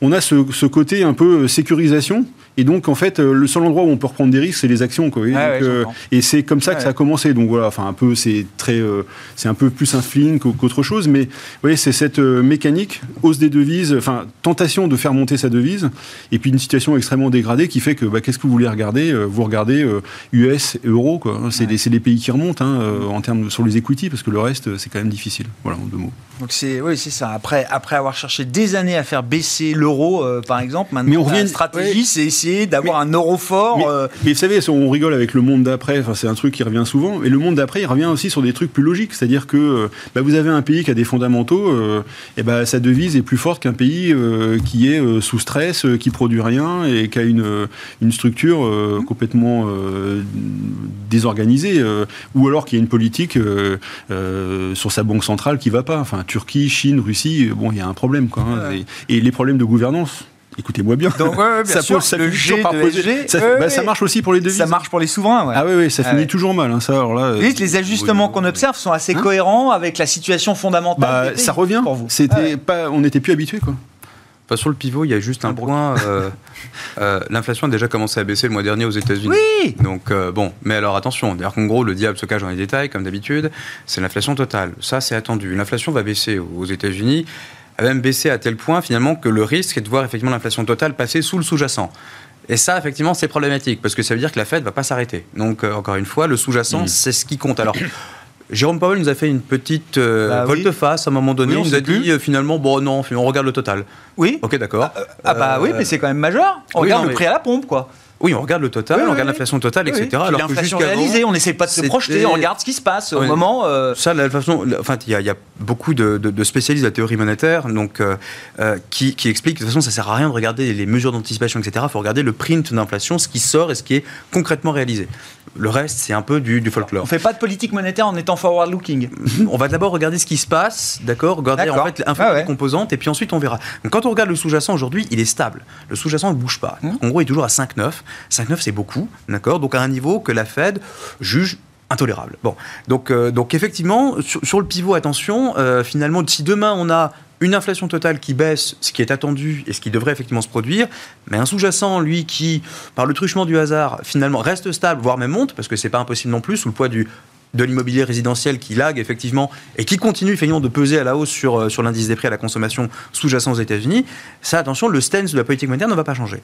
on a ce, ce côté un peu sécurisation et donc, en fait, euh, le seul endroit où on peut reprendre des risques, c'est les actions. Quoi, euh, et c'est comme ça que ça a commencé. Donc voilà, enfin, un peu, c'est très, euh, c'est un peu plus un feeling qu'autre chose. Mais vous voyez, c'est cette mécanique, hausse des devises, enfin, tentation de faire monter sa devise, et puis une situation extrêmement dégradée qui fait que, bah, qu'est-ce que vous voulez regarder Vous regardez US euro, quoi. C'est les, pays qui remontent hein, en termes sur les equity, parce que le reste, c'est quand même difficile. Voilà, en deux mots. Donc c'est, oui, c'est ça. Après, après avoir cherché des années à faire baisser l'euro, par exemple, maintenant, mais on revient, la stratégie, c'est essayer d'avoir un euro fort. Mais, euh. vous savez, on rigole avec le monde d'après, enfin, c'est un truc qui revient souvent, et le monde d'après, il revient aussi sur des trucs plus logiques. C'est-à-dire que euh, bah, vous avez un pays qui a des fondamentaux, euh, et bah, sa devise est plus forte qu'un pays qui est sous stress, qui produit rien, et qui a une, une structure complètement désorganisée, ou alors qui a une politique sur sa banque centrale qui va pas. Enfin, Turquie, Chine, Russie, bon, il y a un problème. Quoi, hein, et les problèmes de gouvernance Écoutez-moi bien. Donc, ça, sûr, ça, le G par poser. Ça, bah, ça, marche aussi pour les devises. Ça marche pour les souverains. Ouais. Ah oui, oui, ça finit toujours mal. Hein, ça, alors là, les ajustements qu'on observe sont assez hein cohérents avec la situation fondamentale. Bah, ça revient. Pour vous. C'était pas, on n'était plus habitué quoi. Pas sur le pivot, il y a juste un point. Euh, euh, l'inflation a déjà commencé à baisser le mois dernier aux États-Unis. Oui. Donc euh, bon, mais alors attention, d'ailleurs qu'en gros le diable se cache dans les détails comme d'habitude. C'est l'inflation totale. Ça c'est attendu. L'inflation va baisser aux États-Unis a même baissé à tel point finalement que le risque est de voir effectivement l'inflation totale passer sous le sous-jacent. Et ça, effectivement, c'est problématique parce que ça veut dire que la Fed va pas s'arrêter. Donc, euh, encore une fois, le sous-jacent, c'est ce qui compte. Alors, Jérôme Powell nous a fait une petite euh, bah volte-face à un moment donné. il nous a dit euh, finalement, bon, non, on regarde le total. Oui. Ok, d'accord. Ah, ah bah oui, mais c'est quand même majeur. On regarde le prix à la pompe, quoi. Oui, on regarde le total, on regarde l'inflation totale, etc. Alors l'inflation réalisée, on n'essaie pas de se projeter, on regarde ce qui se passe au moment. Euh... Ça, l'inflation, enfin, il y, a beaucoup de, de, spécialistes de la théorie monétaire, donc euh, euh, qui, qui, expliquent que de toute façon, ça sert à rien de regarder les mesures d'anticipation, etc. Il faut regarder le print d'inflation, ce qui sort et ce qui est concrètement réalisé. Le reste, c'est un peu du, du folklore. On fait pas de politique monétaire en étant forward-looking. on va d'abord regarder ce qui se passe, d'accord Regarder en fait l'inflation ah composante, et puis ensuite on verra. Donc, quand on regarde le sous-jacent aujourd'hui, il est stable. Le sous-jacent ne bouge pas. Mmh. En gros, il est toujours à 5,9. 5,9 c'est beaucoup, d'accord? Donc à un niveau que la Fed juge intolérable. Bon, donc, euh, donc effectivement, sur, le pivot, attention, euh, finalement, si demain on a une inflation totale qui baisse, ce qui est attendu et ce qui devrait effectivement se produire, mais un sous-jacent, lui, qui, par le truchement du hasard, finalement reste stable, voire même monte, parce que c'est pas impossible non plus, sous le poids du de l'immobilier résidentiel qui lague effectivement et qui continue effectivement de peser à la hausse sur, euh, sur l'indice des prix à la consommation sous-jacent aux États-Unis, ça, attention, le stance de la politique monétaire ne va pas changer.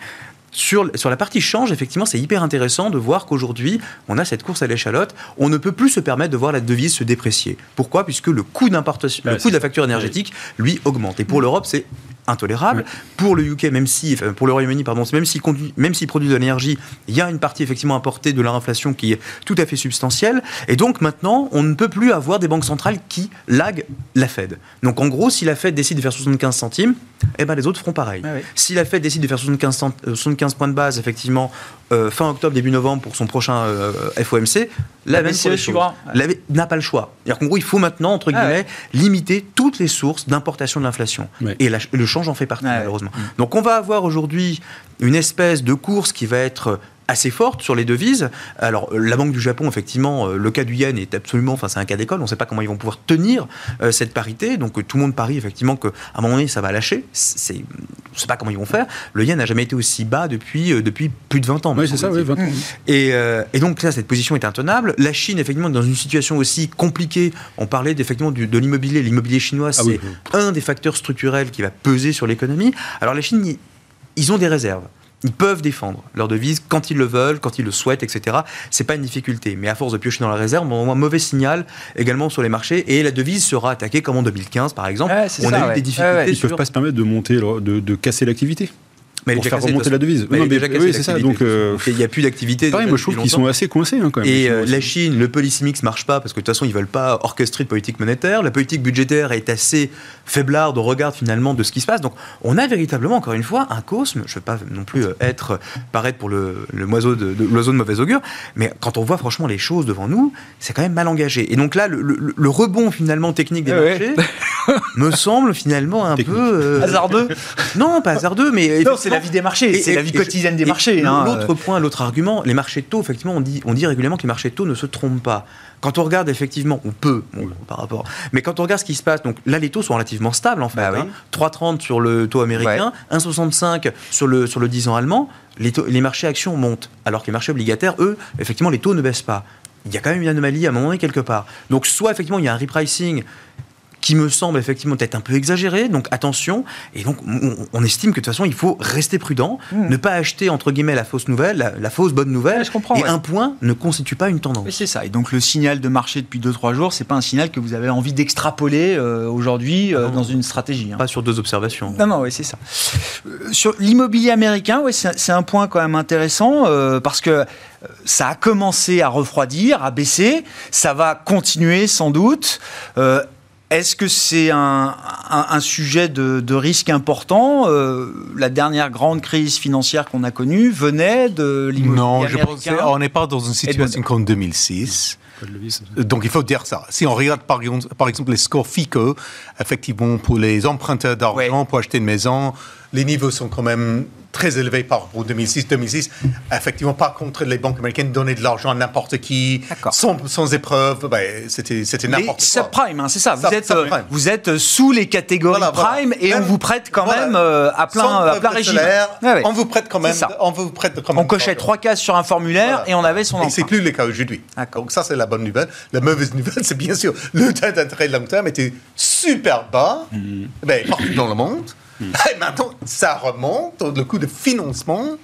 Sur, sur la partie change, effectivement, c'est hyper intéressant de voir qu'aujourd'hui, on a cette course à l'échalote. On ne peut plus se permettre de voir la devise se déprécier. Pourquoi? Puisque le coût le coût de la facture énergétique, lui, augmente. Et pour l'Europe, c'est intolérable. Pour le UK, même si, pour le Royaume-Uni, pardon, même s'il même produit de l'énergie, il y a une partie effectivement importée de l'inflation qui est tout à fait substantielle. Et donc maintenant, on ne peut plus avoir des banques centrales qui laguent la Fed. Donc en gros, si la Fed décide de faire 75 centimes, eh ben les autres feront pareil. Si la Fed décide de faire 75, 75 euh, points de base, effectivement, euh, fin octobre, début novembre pour son prochain euh, FOMC, la, suivra. n'a pas le choix. Qu'en gros, il faut maintenant, entre ah guillemets, limiter toutes les sources d'importation de l'inflation. Et le change en fait partie, malheureusement. Donc on va avoir aujourd'hui une espèce de course qui va être assez forte sur les devises. Alors, la Banque du Japon, effectivement, euh, le cas du yen est absolument, enfin, c'est un cas d'école. On ne sait pas comment ils vont pouvoir tenir euh, cette parité. Donc, tout le monde parie effectivement qu'à un moment donné, ça va lâcher. C'est, on ne sait pas comment ils vont faire. Le yen n'a jamais été aussi bas depuis, euh, depuis plus de 20 ans. Oui, c'est ça, oui, 20 ans. Et, et, donc, là, cette position est intenable. La Chine, effectivement, est dans une situation aussi compliquée. On parlait effectivement de l'immobilier. L'immobilier chinois, ah c'est un des facteurs structurels qui va peser sur l'économie. Alors, la Chine, ils ont des réserves. Ils peuvent défendre leur devise quand ils le veulent, quand ils le souhaitent, etc. C'est pas une difficulté. Mais à force de piocher dans la réserve, on a un mauvais signal également sur les marchés et la devise sera attaquée comme en 2015, par exemple. on a eu des difficultés. Ils ne peuvent pas se permettre de monter, de casser l'activité mais pour faire remonter la devise. Mais oui, c'est ça. Donc, euh, il n'y a plus d'activité. Pareil, moi je trouve qu'ils sont assez coincés hein, quand même. Et euh, la Chine, le policy mix marche pas parce que de toute façon ils veulent pas orchestrer de politique monétaire. La politique budgétaire est assez faiblarde au regard finalement de ce qui se passe. Donc on a véritablement encore une fois un cosme. Je veux pas non plus euh, être paraître pour le, de, de l'oiseau de mauvaise augure, mais quand on voit franchement les choses devant nous, c'est quand même mal engagé. Et donc là, le, rebond finalement technique des marchés me semble finalement un peu hasardeux. Non, pas hasardeux, mais la vie des marchés, c'est la vie quotidienne des marchés. Hein. L'autre point, l'autre argument, les marchés de taux, effectivement, on dit, on dit régulièrement que les marchés de taux ne se trompent pas. Quand on regarde effectivement, on peut, par rapport, mais quand on regarde ce qui se passe, donc là les taux sont relativement stables en fait. 3,30 bah hein. sur le taux américain, 1,65 sur le, sur le 10 ans allemand, les, les marchés actions montent, alors que les marchés obligataires, eux, effectivement, les taux ne baissent pas il y a quand même une anomalie à un moment donné quelque part. Donc soit effectivement il y a un repricing qui me semble effectivement être un peu exagéré. Donc attention. Et donc on, estime que de toute façon il faut rester prudent, hmm. ne pas acheter entre guillemets la fausse nouvelle, la, fausse bonne nouvelle. je comprends, et un point ne constitue pas une tendance. c'est ça. Et donc le signal de marché depuis 2-3 jours, c'est pas un signal que vous avez envie d'extrapoler euh, aujourd'hui euh, dans une stratégie. Hein. Pas sur deux observations. Non, non, oui, c'est ça. Euh, sur l'immobilier américain, ouais, c'est un point quand même intéressant parce que ça a commencé à refroidir, à baisser, ça va continuer sans doute. Est-ce que c'est un, sujet de, risque important euh, La dernière grande crise financière qu'on a connue venait de l'immobilier Non, je pense qu'on n'est pas dans une situation comme 2006. Donc il faut dire ça. Si on regarde par, par exemple les scores FICO, effectivement pour les emprunteurs d'argent pour acheter une maison, les niveaux sont quand même très élevé par rapport 2006-2006. Effectivement, pas contre les banques américaines donner de l'argent à n'importe qui, sans, sans épreuve, ben, c'était n'importe quoi. prime, hein, c'est ça. Vous, êtes, euh, vous êtes sous les catégories prime et on vous prête quand même euh, à plein, à plein régime. On vous prête quand même. On vous prête quand même. On cochait trois cases sur un formulaire et on avait son. Et c'est plus le cas aujourd'hui. Donc ça, c'est la bonne nouvelle. La mauvaise nouvelle, c'est bien sûr le taux d'intérêt long terme était super bas, mm. ben, partout dans le monde. Et maintenant, ça remonte, le coût de financement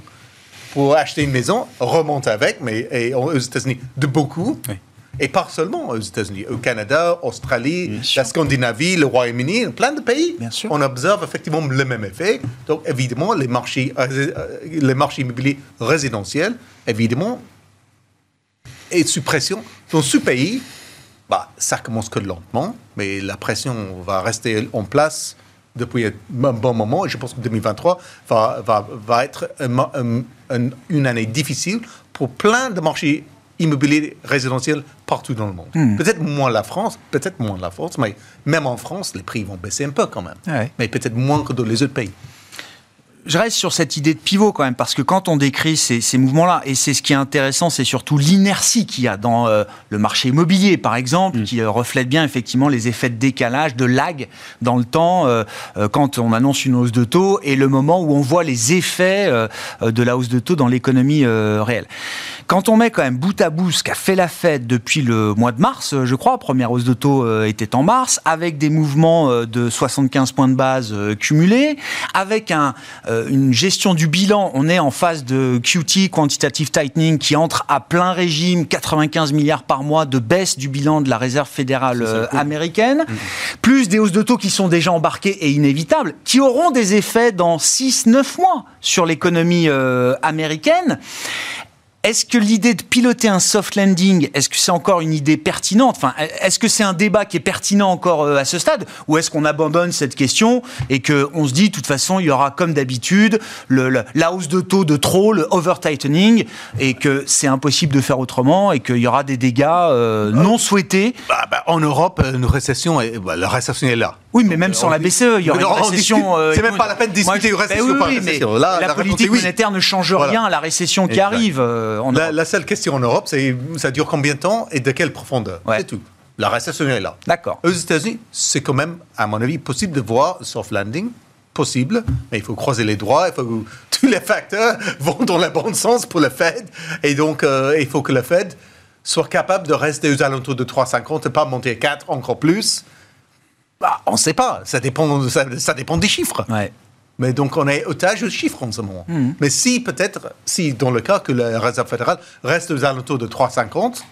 pour acheter une maison remonte avec, mais et aux États-Unis, de beaucoup. Et pas seulement aux États-Unis, au Canada, Australie, la Scandinavie, le Royaume-Uni, plein de pays. On observe effectivement le même effet. Donc évidemment, les marchés, euh, les marchés immobiliers résidentiels, évidemment, et sous pression. Dans ce pays, bah, ça commence que lentement, mais la pression va rester en place depuis un bon moment. Et je pense que 2023 va, va, va être une année difficile pour plein de marchés immobiliers résidentiels partout dans le monde. Hmm. Peut-être moins la France, peut-être moins la France, mais même en France, les prix vont baisser un peu quand même. Mais peut-être moins que dans les autres pays je reste sur cette idée de pivot quand même, parce que quand on décrit ces, mouvements-là, et c'est ce qui est intéressant, c'est surtout l'inertie qu'il y a dans euh, le marché immobilier, par exemple, mm. qui euh, reflète bien effectivement les effets de décalage, de lag dans le temps, euh, quand on annonce une hausse de taux, et le moment où on voit les effets de la hausse de taux dans l'économie réelle. Quand on met quand même bout à bout ce qu'a fait la Fed depuis le mois de mars, je crois, première hausse de taux était en mars, avec des mouvements de 75 points de base cumulés, avec un euh, une gestion du bilan. On est en phase de QT, quantitative tightening, qui entre à plein régime, 95 milliards par mois de baisse du bilan de la réserve fédérale euh, américaine, mm. plus des hausses de taux qui sont déjà embarquées et inévitables, qui auront des effets dans 6-9 mois sur l'économie euh, américaine. Est-ce que l'idée de piloter un soft landing, est-ce que c'est encore une idée pertinente Enfin, est-ce que c'est un débat qui est pertinent encore euh, à ce stade Ou est-ce qu'on abandonne cette question et qu'on se dit, de toute façon, il y aura comme d'habitude la hausse de taux de trop, le over-tightening, et que c'est impossible de faire autrement et qu'il y aura des dégâts euh, non souhaités? bah, bah, En Europe, une récession, bah, la récession est là. Oui, mais même sans la BCE, il y aura une récession. Euh, c'est même pas la peine de discuter Moi, récession. Oui, mais la, politique monétaire ne change rien à la récession qui arrive. Euh, en la, la, seule question en Europe, c'est ça dure combien de temps et de quelle profondeur C'est tout. La récession est là. D'accord. Aux États-Unis, c'est quand même, à mon avis, possible de voir soft landing possible, mais il faut croiser les doigts, il faut que tous les facteurs vont dans le bon sens pour le Fed, et donc euh, il faut que le Fed soit capable de rester aux alentours de 3,50 et pas monter à 4 encore plus, bah, on ne sait pas. Ça dépend, ça, dépend des chiffres. Mais donc, on est otage aux chiffres en ce moment. Hmm. Mais si, peut-être, si dans le cas que la Réserve fédérale reste aux alentours de 3,50,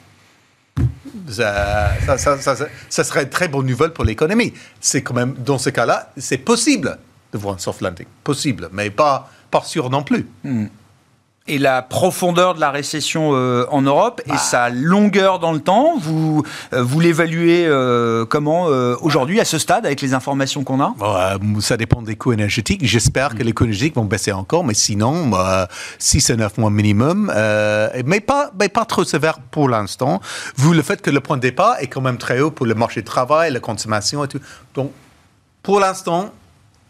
ça, ça, ça, ça, serait une très bonne nouvelle pour l'économie. C'est quand même, dans ce cas-là, c'est possible de voir un soft landing. Possible, mais pas, pas sûr non plus. Hmm et la profondeur de la récession euh, en Europe et bah. sa longueur dans le temps. Vous, euh, vous l'évaluez euh, comment aujourd'hui, à ce stade, avec les informations qu'on a? Ça dépend des coûts énergétiques. J'espère que les coûts énergétiques vont baisser encore, mais sinon, 6 à 9 mois minimum. mais, pas, mais pas trop sévère pour l'instant, vu le fait que le point de départ est quand même très haut pour le marché de travail, la consommation et tout. Donc, pour l'instant,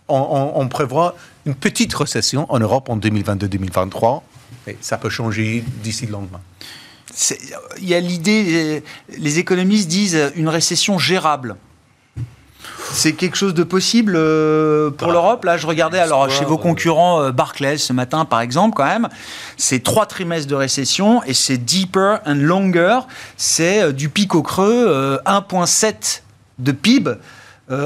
on, on prévoit une petite récession en Europe en 2022-2023 ça peut changer d'ici le lendemain. Il y a l'idée, les économistes disent une récession gérable. C'est quelque chose de possible euh, pour l'Europe? Là, je regardais alors chez vos concurrents euh, Barclays ce matin, par exemple, quand même. C'est trois trimestres de récession et c'est deeper and longer. C'est euh, du pic au creux, 1,7 de PIB.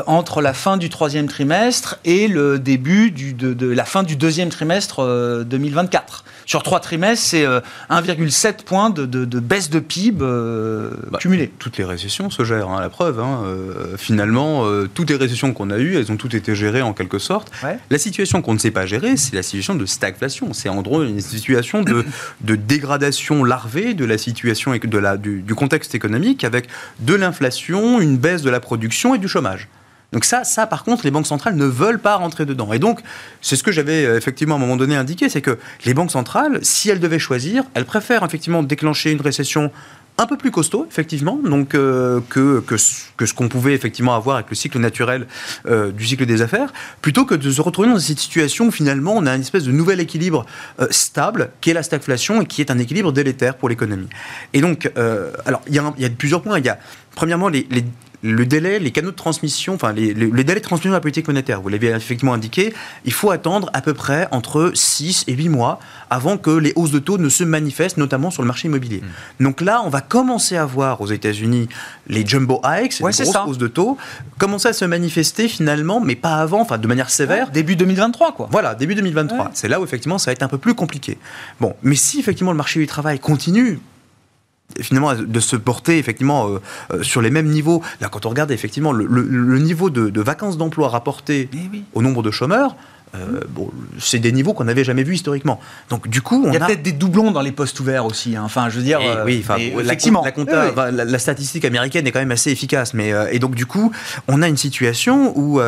entre la fin du troisième trimestre et le début de, la fin du deuxième trimestre 2024 sur trois trimestres, c'est 1,7 euh, points de, baisse de PIB euh, bah, cumulé. Toutes les récessions se gèrent, hein, la preuve. Hein. Euh, finalement, toutes les récessions qu'on a eues, elles ont toutes été gérées en quelque sorte. La situation qu'on ne sait pas gérer, c'est la situation de stagflation. C'est en gros une situation de, dégradation larvée de la situation et de la, du contexte économique avec de l'inflation, une baisse de la production et du chômage. Donc ça, ça, par contre, les banques centrales ne veulent pas rentrer dedans. Et donc, c'est ce que j'avais euh, effectivement à un moment donné indiqué, c'est que les banques centrales, si elles devaient choisir, elles préfèrent effectivement déclencher une récession un peu plus costaud, effectivement, donc euh, que, que, ce qu'on pouvait effectivement avoir avec le cycle naturel euh, du cycle des affaires, plutôt que de se retrouver dans cette situation où finalement on a une espèce de nouvel équilibre stable, qui est la stagflation et qui est un équilibre délétère pour l'économie. Et donc, alors il y, a, plusieurs points. Il y a premièrement les le délai, les canaux de transmission, enfin les, délais de transmission de la politique monétaire, vous l'avez effectivement indiqué, il faut attendre à peu près entre 6 et 8 mois avant que les hausses de taux ne se manifestent, notamment sur le marché immobilier. Hmm. Donc là, on va commencer à voir aux États-Unis les jumbo hikes, les grosses hausses de taux, commencer à se manifester finalement, mais pas avant, enfin de manière sévère. début 2023, quoi. Voilà, début 2023. C'est là où effectivement ça va être un peu plus compliqué. Bon, mais si effectivement le marché du travail continue finalement de se porter effectivement euh, euh, sur les mêmes niveaux. Là, quand on regarde effectivement le, niveau de, vacances d'emploi rapporté eh au nombre de chômeurs, euh, bon, c'est des niveaux qu'on n'avait jamais vus historiquement. Donc du coup, on il y a, peut-être des doublons dans les postes ouverts aussi. Hein. Enfin, je veux dire, oui, effectivement, la, la, statistique américaine est quand même assez efficace. Mais et donc du coup, on a une situation où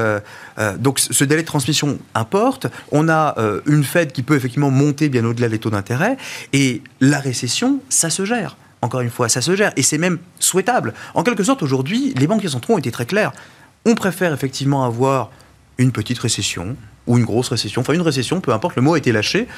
donc ce délai de transmission importe. On a une Fed qui peut effectivement monter bien au-delà des taux d'intérêt et la récession, ça se gère encore une fois, ça se gère. Et c'est même souhaitable. En quelque sorte, aujourd'hui, les banquiers centraux ont été très clairs. On préfère effectivement avoir une petite récession, ou une grosse récession, enfin une récession, peu importe, le mot a été lâché,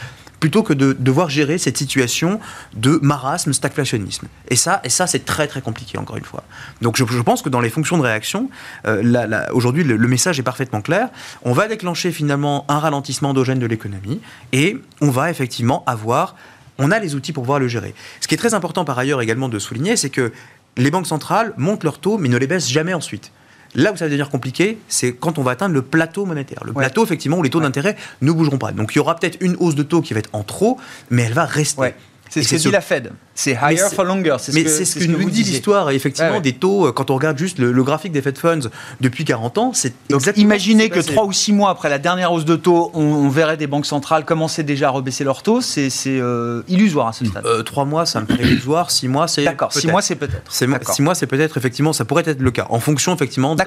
plutôt que de devoir gérer cette situation de marasme, stagflationnisme. Et ça, et ça c'est très très compliqué, encore une fois. Donc je, pense que dans les fonctions de réaction, euh, aujourd'hui le, message est parfaitement clair. On va déclencher finalement un ralentissement endogène de l'économie et on va effectivement avoir on a les outils pour pouvoir le gérer. Ce qui est très important par ailleurs également de souligner, c'est que les banques centrales montent leurs taux mais ne les baissent jamais ensuite. Là où ça va devenir compliqué, c'est quand on va atteindre le plateau monétaire. Le plateau, effectivement, où les taux d'intérêt ne bougeront pas. Donc il y aura peut-être une hausse de taux qui va être en trop, mais elle va rester. C'est ce que dit la Fed. C'est higher for longer. Mais c'est ce que, nous dit l'histoire. Effectivement, des taux, euh, quand on regarde juste le, graphique des Fed Funds depuis 40 ans, c'est exactement. Imaginez que 3 ou 6 mois après la dernière hausse de taux, on, verrait des banques centrales commencer déjà à rebaisser leurs taux. C'est euh, illusoire à ce stade. 3 euh, mois, ça me paraît illusoire. 6 mois, c'est. D'accord, 6 mois, c'est peut-être. 6 mois, c'est peut-être, effectivement, ça pourrait être le cas. En fonction, effectivement, de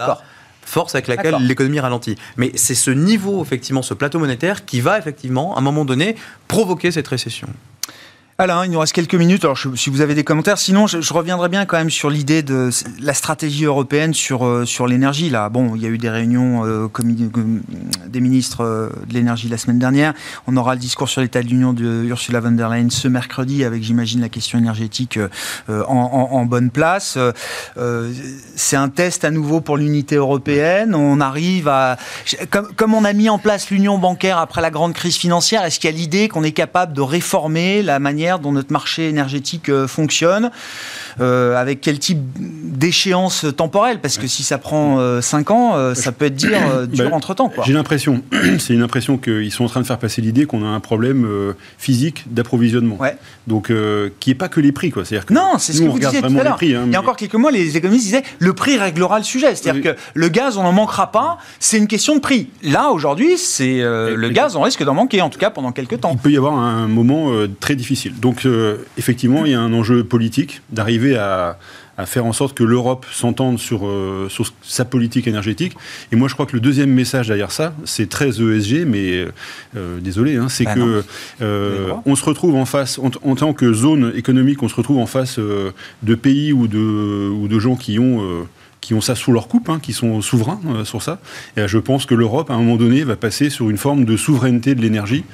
force avec laquelle l'économie ralentit. Mais c'est ce niveau, effectivement, ce plateau monétaire qui va, effectivement, à un moment donné, provoquer cette récession. Alain, il nous reste quelques minutes. Alors, si vous avez des commentaires, sinon, je, reviendrai bien quand même sur l'idée de la stratégie européenne sur euh, sur l'énergie. Là, bon, il y a eu des réunions euh, des ministres euh, de l'énergie la semaine dernière. On aura le discours sur l'état de l'Union de Ursula von der Leyen ce mercredi, avec, j'imagine, la question énergétique en, bonne place. C'est un test à nouveau pour l'unité européenne. On arrive à, comme, comme on a mis en place l'union bancaire après la grande crise financière, est-ce qu'il y a l'idée qu'on est capable de réformer la manière dont notre marché énergétique euh, fonctionne, euh, avec quel type d'échéance temporelle, parce que si ça prend 5 euh, ans, ça peut être dire dur bah, entre-temps. J'ai l'impression, c'est une impression qu'ils sont en train de faire passer l'idée qu'on a un problème physique d'approvisionnement. Donc, qui n'est pas que les prix. Quoi. Que non, c'est ce que vous disiez tout à l'heure. Hein, Il y a encore quelques mois, les économistes disaient le prix réglera le sujet. C'est-à-dire que le gaz, on n'en manquera pas, c'est une question de prix. Là, aujourd'hui, c'est le gaz, on risque d'en manquer, en tout cas pendant quelques temps. Il peut y avoir un moment très difficile. Donc euh, effectivement, il y a un enjeu politique d'arriver à, faire en sorte que l'Europe s'entende sur, euh, sur, sa politique énergétique. Et moi, je crois que le deuxième message derrière ça, c'est très ESG, mais euh, désolé, hein, c'est bah que on se retrouve en face, en, tant que zone économique, on se retrouve en face de pays ou de, ou de gens qui ont qui ont ça sous leur coupe, hein, qui sont souverains euh, sur ça. Et je pense que l'Europe, à un moment donné, va passer sur une forme de souveraineté de l'énergie.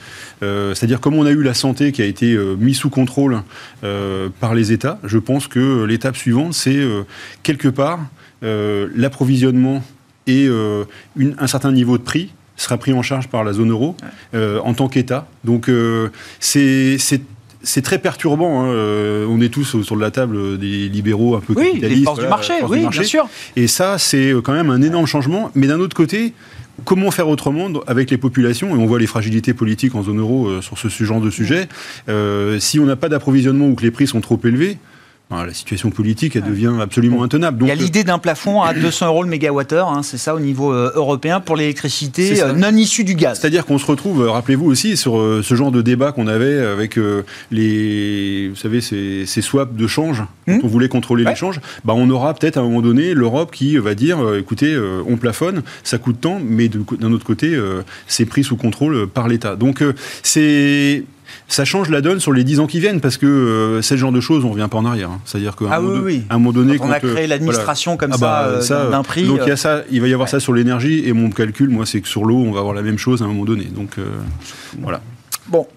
Euh, c'est-à-dire, comme on a eu la santé qui a été euh, mise sous contrôle par les États, je pense que l'étape suivante, c'est quelque part l'approvisionnement et un certain niveau de prix sera pris en charge par la zone euro en tant qu'État. Donc c'est c'est très perturbant. Hein. Euh, on est tous autour de la table des libéraux un peu oui, capitalistes. Les forces du marché, oui, bien sûr. Et ça, c'est quand même un énorme changement. Mais d'un autre côté, comment faire autrement avec les populations Et on voit les fragilités politiques en zone euro euh, sur ce genre de sujet. Euh, si on n'a pas d'approvisionnement ou que les prix sont trop élevés, la situation politique, elle devient absolument intenable. Donc, Il y a l'idée d'un plafond à 200 euros le mégawattheure, hein, c'est ça au niveau euh, européen pour l'électricité euh, non issue du gaz. C'est-à-dire qu'on se retrouve, euh, rappelez-vous aussi, sur ce genre de débat qu'on avait avec les, vous savez, ces, swaps de change, hmm. on voulait contrôler les changes, bah, on aura peut-être à un moment donné l'Europe qui va dire, écoutez, on plafonne, ça coûte tant, mais d'un autre côté, c'est pris sous contrôle par l'État. Donc c'est ça change la donne sur les 10 ans qui viennent parce que euh, ce genre de choses, on revient pas en arrière. Hein. C'est-à-dire qu'à ah un, moment donné, quand on a créé l'administration comme ah bah, ça, euh, d'un prix. Donc il y a ça, il va y avoir ça sur l'énergie et mon calcul, moi, c'est que sur l'eau, on va avoir la même chose à un moment donné. Donc voilà. Bon.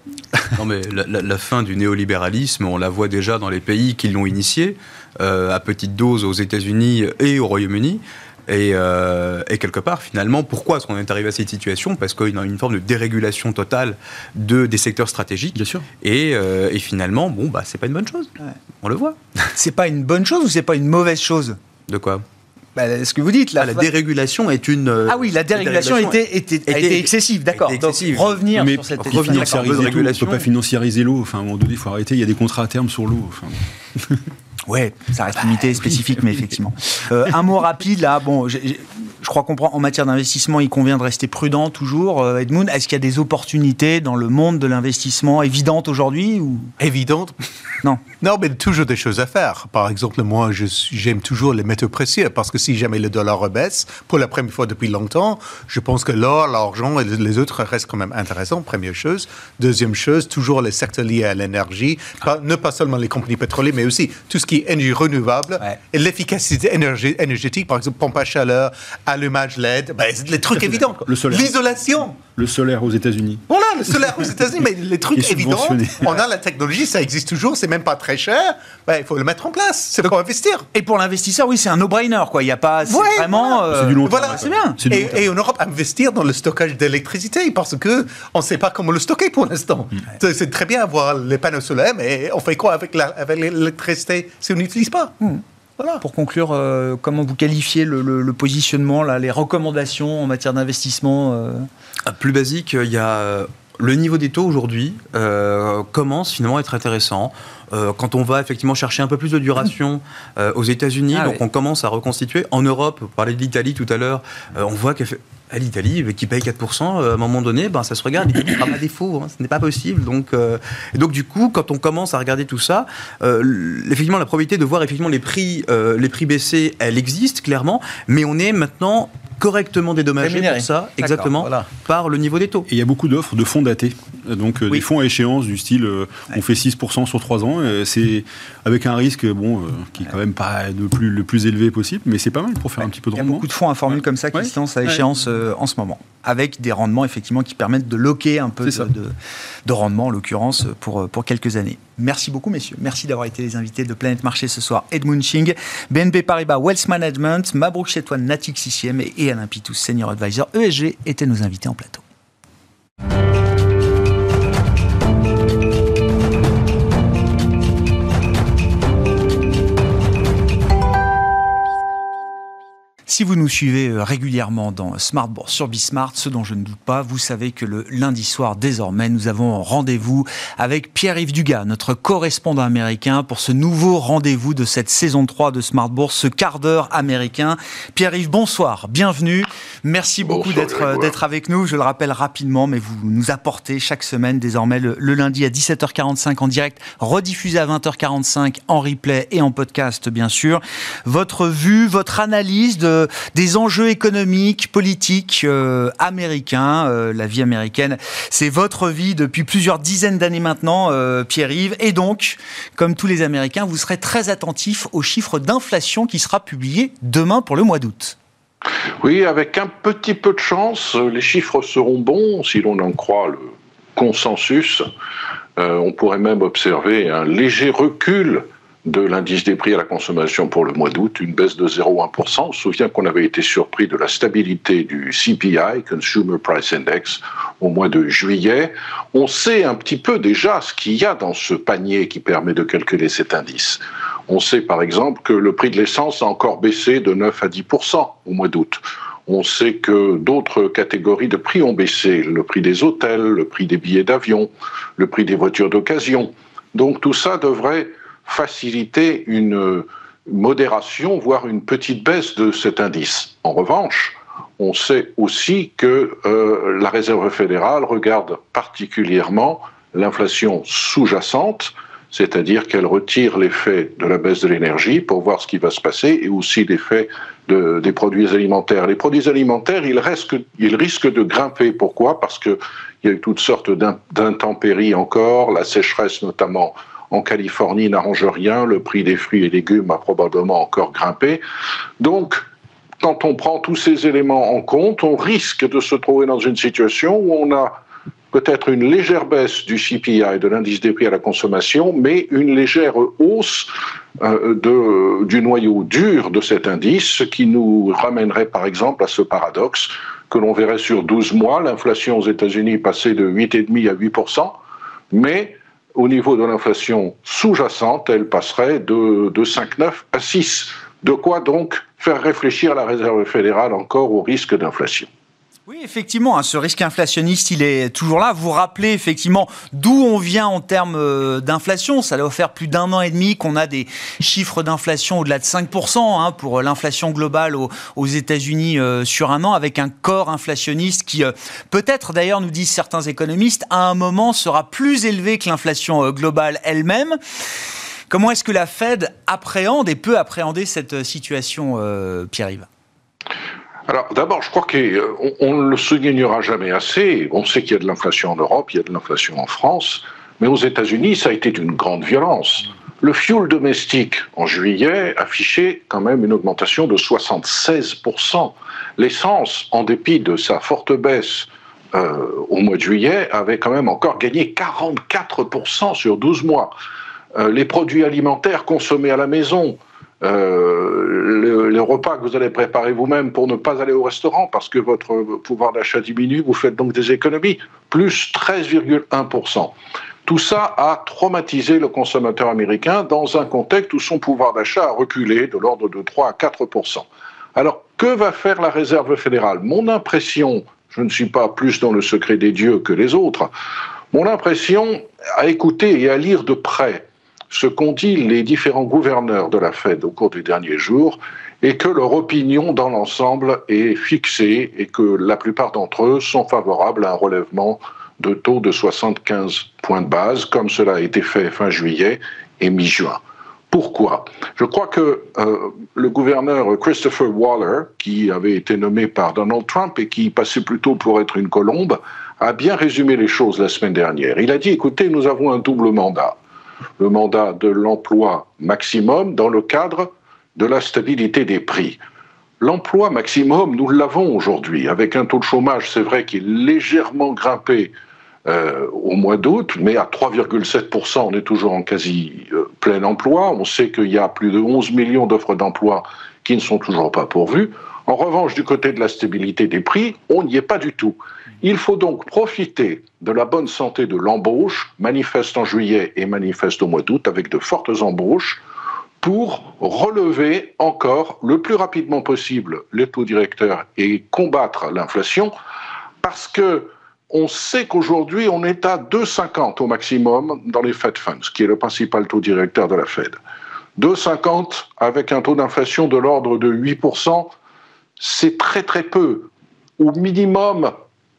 non mais la, fin du néolibéralisme, on la voit déjà dans les pays qui l'ont initié, à petite dose aux États-Unis et au Royaume-Uni. Euh, et, quelque part, finalement, pourquoi est-ce qu'on est arrivé à cette situation? Parce qu'il y a une forme de dérégulation totale de, des secteurs stratégiques. Bien sûr. Et, euh, et finalement, bon, bah, c'est pas une bonne chose. On le voit. c'est pas une bonne chose ou c'est pas une mauvaise chose? De quoi? Bah, ce que vous dites là. Ah, la dérégulation est une. Euh, ah oui, la dérégulation, était, était, a été excessive, d'accord. Donc revenir sur cette financiariser on ne peut pas financiariser l'eau. Enfin, à un moment donné, il faut arrêter. Il y a des contrats à terme sur l'eau. Enfin, Ouais, ça reste limité, spécifique, mais effectivement. Euh, un mot rapide là. Bon, je crois comprendre en matière d'investissement, il convient de rester prudent toujours. Euh, Edmund, est-ce qu'il y a des opportunités dans le monde de l'investissement évidentes aujourd'hui ou? Évidentes Non. Non, mais toujours des choses à faire. Par exemple, moi, j'aime toujours les métaux précieux parce que si jamais le dollar rebaisse, pour la première fois depuis longtemps, je pense que l'or, l'argent et les autres restent quand même intéressants. Première chose. Deuxième chose, toujours les secteurs liés à l'énergie, ne pas seulement les compagnies pétrolières, mais aussi tout ce qui est énergie renouvelable et l'efficacité énergétique, par exemple, pompe à chaleur, allumage LED, ben, les trucs évidents. L'isolation. Le solaire aux États-Unis. Voilà, le solaire aux États-Unis, mais les trucs évidents. On a la technologie, ça existe toujours, c'est même pas très cher. Ben, il faut le mettre en place. C'est pour investir. Et pour l'investisseur, oui, c'est un no-brainer, quoi. Il y a pas, c'est vraiment. Euh, c'est du long Voilà, c'est bien. Et, et, en Europe, investir dans le stockage d'électricité parce que on ne sait pas comment le stocker pour l'instant. Mm. C'est très bien avoir les panneaux solaires, mais on fait quoi avec l'électricité si on n'utilise pas? Mm. Voilà. Pour conclure, euh, comment vous qualifiez le, positionnement, là, les recommandations en matière d'investissement euh? Ah, Plus basique, il y a euh, le niveau des taux aujourd'hui commence finalement à être intéressant. quand on va effectivement chercher un peu plus de duration aux États-Unis, ah donc on commence à reconstituer. En Europe, on parlait de l'Italie tout à l'heure, on voit que à l'Italie, qui paye 4%, à un moment donné, ben, ça se regarde, l'Italie fera pas défaut, hein, ce n'est pas possible. Donc, euh, et donc, du coup, quand on commence à regarder tout ça, euh, effectivement, la probabilité de voir effectivement les prix, euh, les prix baisser, elle existe clairement, mais on est maintenant correctement dédommagé pour ça, exactement, par le niveau des taux. Et il y a beaucoup d'offres de fonds datés, donc des fonds à échéance du style on fait 6% sur 3 ans, c'est avec un risque bon, qui est quand même pas plus, le plus élevé possible, mais c'est pas mal pour faire un petit peu de rendement. Il y a beaucoup de fonds à formule comme ça qui se lancent à échéance euh, en ce moment, avec des rendements effectivement qui permettent de loquer un peu de, de, rendement, en l'occurrence, pour, euh, pour quelques années. Merci beaucoup, messieurs. Merci d'avoir été les invités de Planète Marché ce soir. Edmund Ching, BNP Paribas Wealth Management, Mabrouk Chetouane, Natix 6 et Alain Pitous, Senior Advisor ESG, étaient nos invités en plateau. Si vous nous suivez euh, régulièrement dans Smart Bourse sur Bismart, ce dont je ne doute pas, vous savez que le lundi soir, désormais, nous avons rendez-vous avec Pierre-Yves Dugas, notre correspondant américain, pour ce nouveau rendez-vous de cette saison 3 de Smart Bourse, ce quart d'heure américain. Pierre-Yves, bonsoir, bienvenue. Merci beaucoup d'être d'être avec nous. Je le rappelle rapidement, mais vous nous apportez chaque semaine, désormais, le, le lundi à 17h45 en direct, rediffusé à 20h45 en replay et en podcast, bien sûr. Votre vue, votre analyse de des enjeux économiques, politiques euh, américains. Euh, la vie américaine, c'est votre vie depuis plusieurs dizaines d'années maintenant, euh, Pierre-Yves. Et donc, comme tous les Américains, vous serez très attentif au chiffre d'inflation qui sera publié demain pour le mois d'août. Oui, avec un petit peu de chance, les chiffres seront bons si l'on en croit le consensus. on pourrait même observer un léger recul de l'indice des prix à la consommation pour le mois d'août, une baisse de 0,1%. On se souvient qu'on avait été surpris de la stabilité du CPI, Consumer Price Index, au mois de juillet. On sait un petit peu déjà ce qu'il y a dans ce panier qui permet de calculer cet indice. On sait par exemple que le prix de l'essence a encore baissé de 9 à 10% au mois d'août. On sait que d'autres catégories de prix ont baissé, le prix des hôtels, le prix des billets d'avion, le prix des voitures d'occasion. Donc tout ça devrait faciliter une modération, voire une petite baisse de cet indice. En revanche, on sait aussi que euh, la Réserve fédérale regarde particulièrement l'inflation sous-jacente, c'est-à-dire qu'elle retire l'effet de la baisse de l'énergie pour voir ce qui va se passer et aussi l'effet de, des produits alimentaires. Les produits alimentaires, ils, ils risquent de grimper. Pourquoi? Parce qu'il y a eu toutes sortes d'intempéries encore, la sécheresse notamment en Californie n'arrange rien, le prix des fruits et légumes a probablement encore grimpé. Donc, quand on prend tous ces éléments en compte, on risque de se trouver dans une situation où on a peut-être une légère baisse du CPI, de l'indice des prix à la consommation, mais une légère hausse euh, de, du noyau dur de cet indice, ce qui nous ramènerait par exemple à ce paradoxe que l'on verrait sur 12 mois, l'inflation aux États-Unis passer de 8,5 à 8%, mais au niveau de l'inflation sous-jacente, elle passerait de, de 5,9 à 6. De quoi donc faire réfléchir la Réserve fédérale encore au risque d'inflation. Oui, effectivement, hein, ce risque inflationniste, il est toujours là. Vous rappelez effectivement d'où on vient en termes euh, d'inflation. Ça doit faire plus d'un an et demi qu'on a des chiffres d'inflation au-delà de 5% hein, pour l'inflation globale aux, États-Unis euh, sur un an, avec un corps inflationniste qui, euh, peut-être d'ailleurs, nous disent certains économistes, à un moment sera plus élevé que l'inflation globale elle-même. Comment est-ce que la Fed appréhende et peut appréhender cette situation, Pierre-Yves? Alors d'abord, je crois qu'on ne le soulignera jamais assez. On sait qu'il y a de l'inflation en Europe, il y a de l'inflation en France, mais aux États-Unis, ça a été d'une grande violence. Le fuel domestique en juillet affichait quand même une augmentation de 76%. L'essence, en dépit de sa forte baisse euh, au mois de juillet, avait quand même encore gagné 44% sur 12 mois. Euh, les produits alimentaires consommés à la maison, euh, les repas que vous allez préparer vous-même pour ne pas aller au restaurant parce que votre pouvoir d'achat diminue, vous faites donc des économies, plus 13,1%. Tout ça a traumatisé le consommateur américain dans un contexte où son pouvoir d'achat a reculé de l'ordre de 3 à 4% Alors, que va faire la Réserve fédérale? Mon impression, je ne suis pas plus dans le secret des dieux que les autres, mon impression, à écouter et à lire de près ce qu'ont dit les différents gouverneurs de la Fed au cours des derniers jours, est que leur opinion dans l'ensemble est fixée et que la plupart d'entre eux sont favorables à un relèvement de taux de 75 points de base, comme cela a été fait fin juillet et mi-juin. Pourquoi? Je crois que euh, le gouverneur Christopher Waller, qui avait été nommé par Donald Trump et qui passait plutôt pour être une colombe, a bien résumé les choses la semaine dernière. Il a dit, écoutez, nous avons un double mandat. Le mandat de l'emploi maximum dans le cadre de la stabilité des prix. L'emploi maximum, nous l'avons aujourd'hui, avec un taux de chômage, c'est vrai, qui est légèrement grimpé euh, au mois d'août, mais à 3,7%, on est toujours en quasi euh, plein emploi. On sait qu'il y a plus de 11 millions d'offres d'emploi qui ne sont toujours pas pourvues. En revanche, du côté de la stabilité des prix, on n'y est pas du tout. Il faut donc profiter de la bonne santé de l'embauche, manifeste en juillet et manifeste au mois d'août, avec de fortes embauches, pour relever encore le plus rapidement possible les taux directeurs et combattre l'inflation, parce que on sait qu'aujourd'hui, on est à 2,50 au maximum dans les Fed Funds, qui est le principal taux directeur de la Fed. 2,50 avec un taux d'inflation de l'ordre de 8%, c'est très très peu. Au minimum,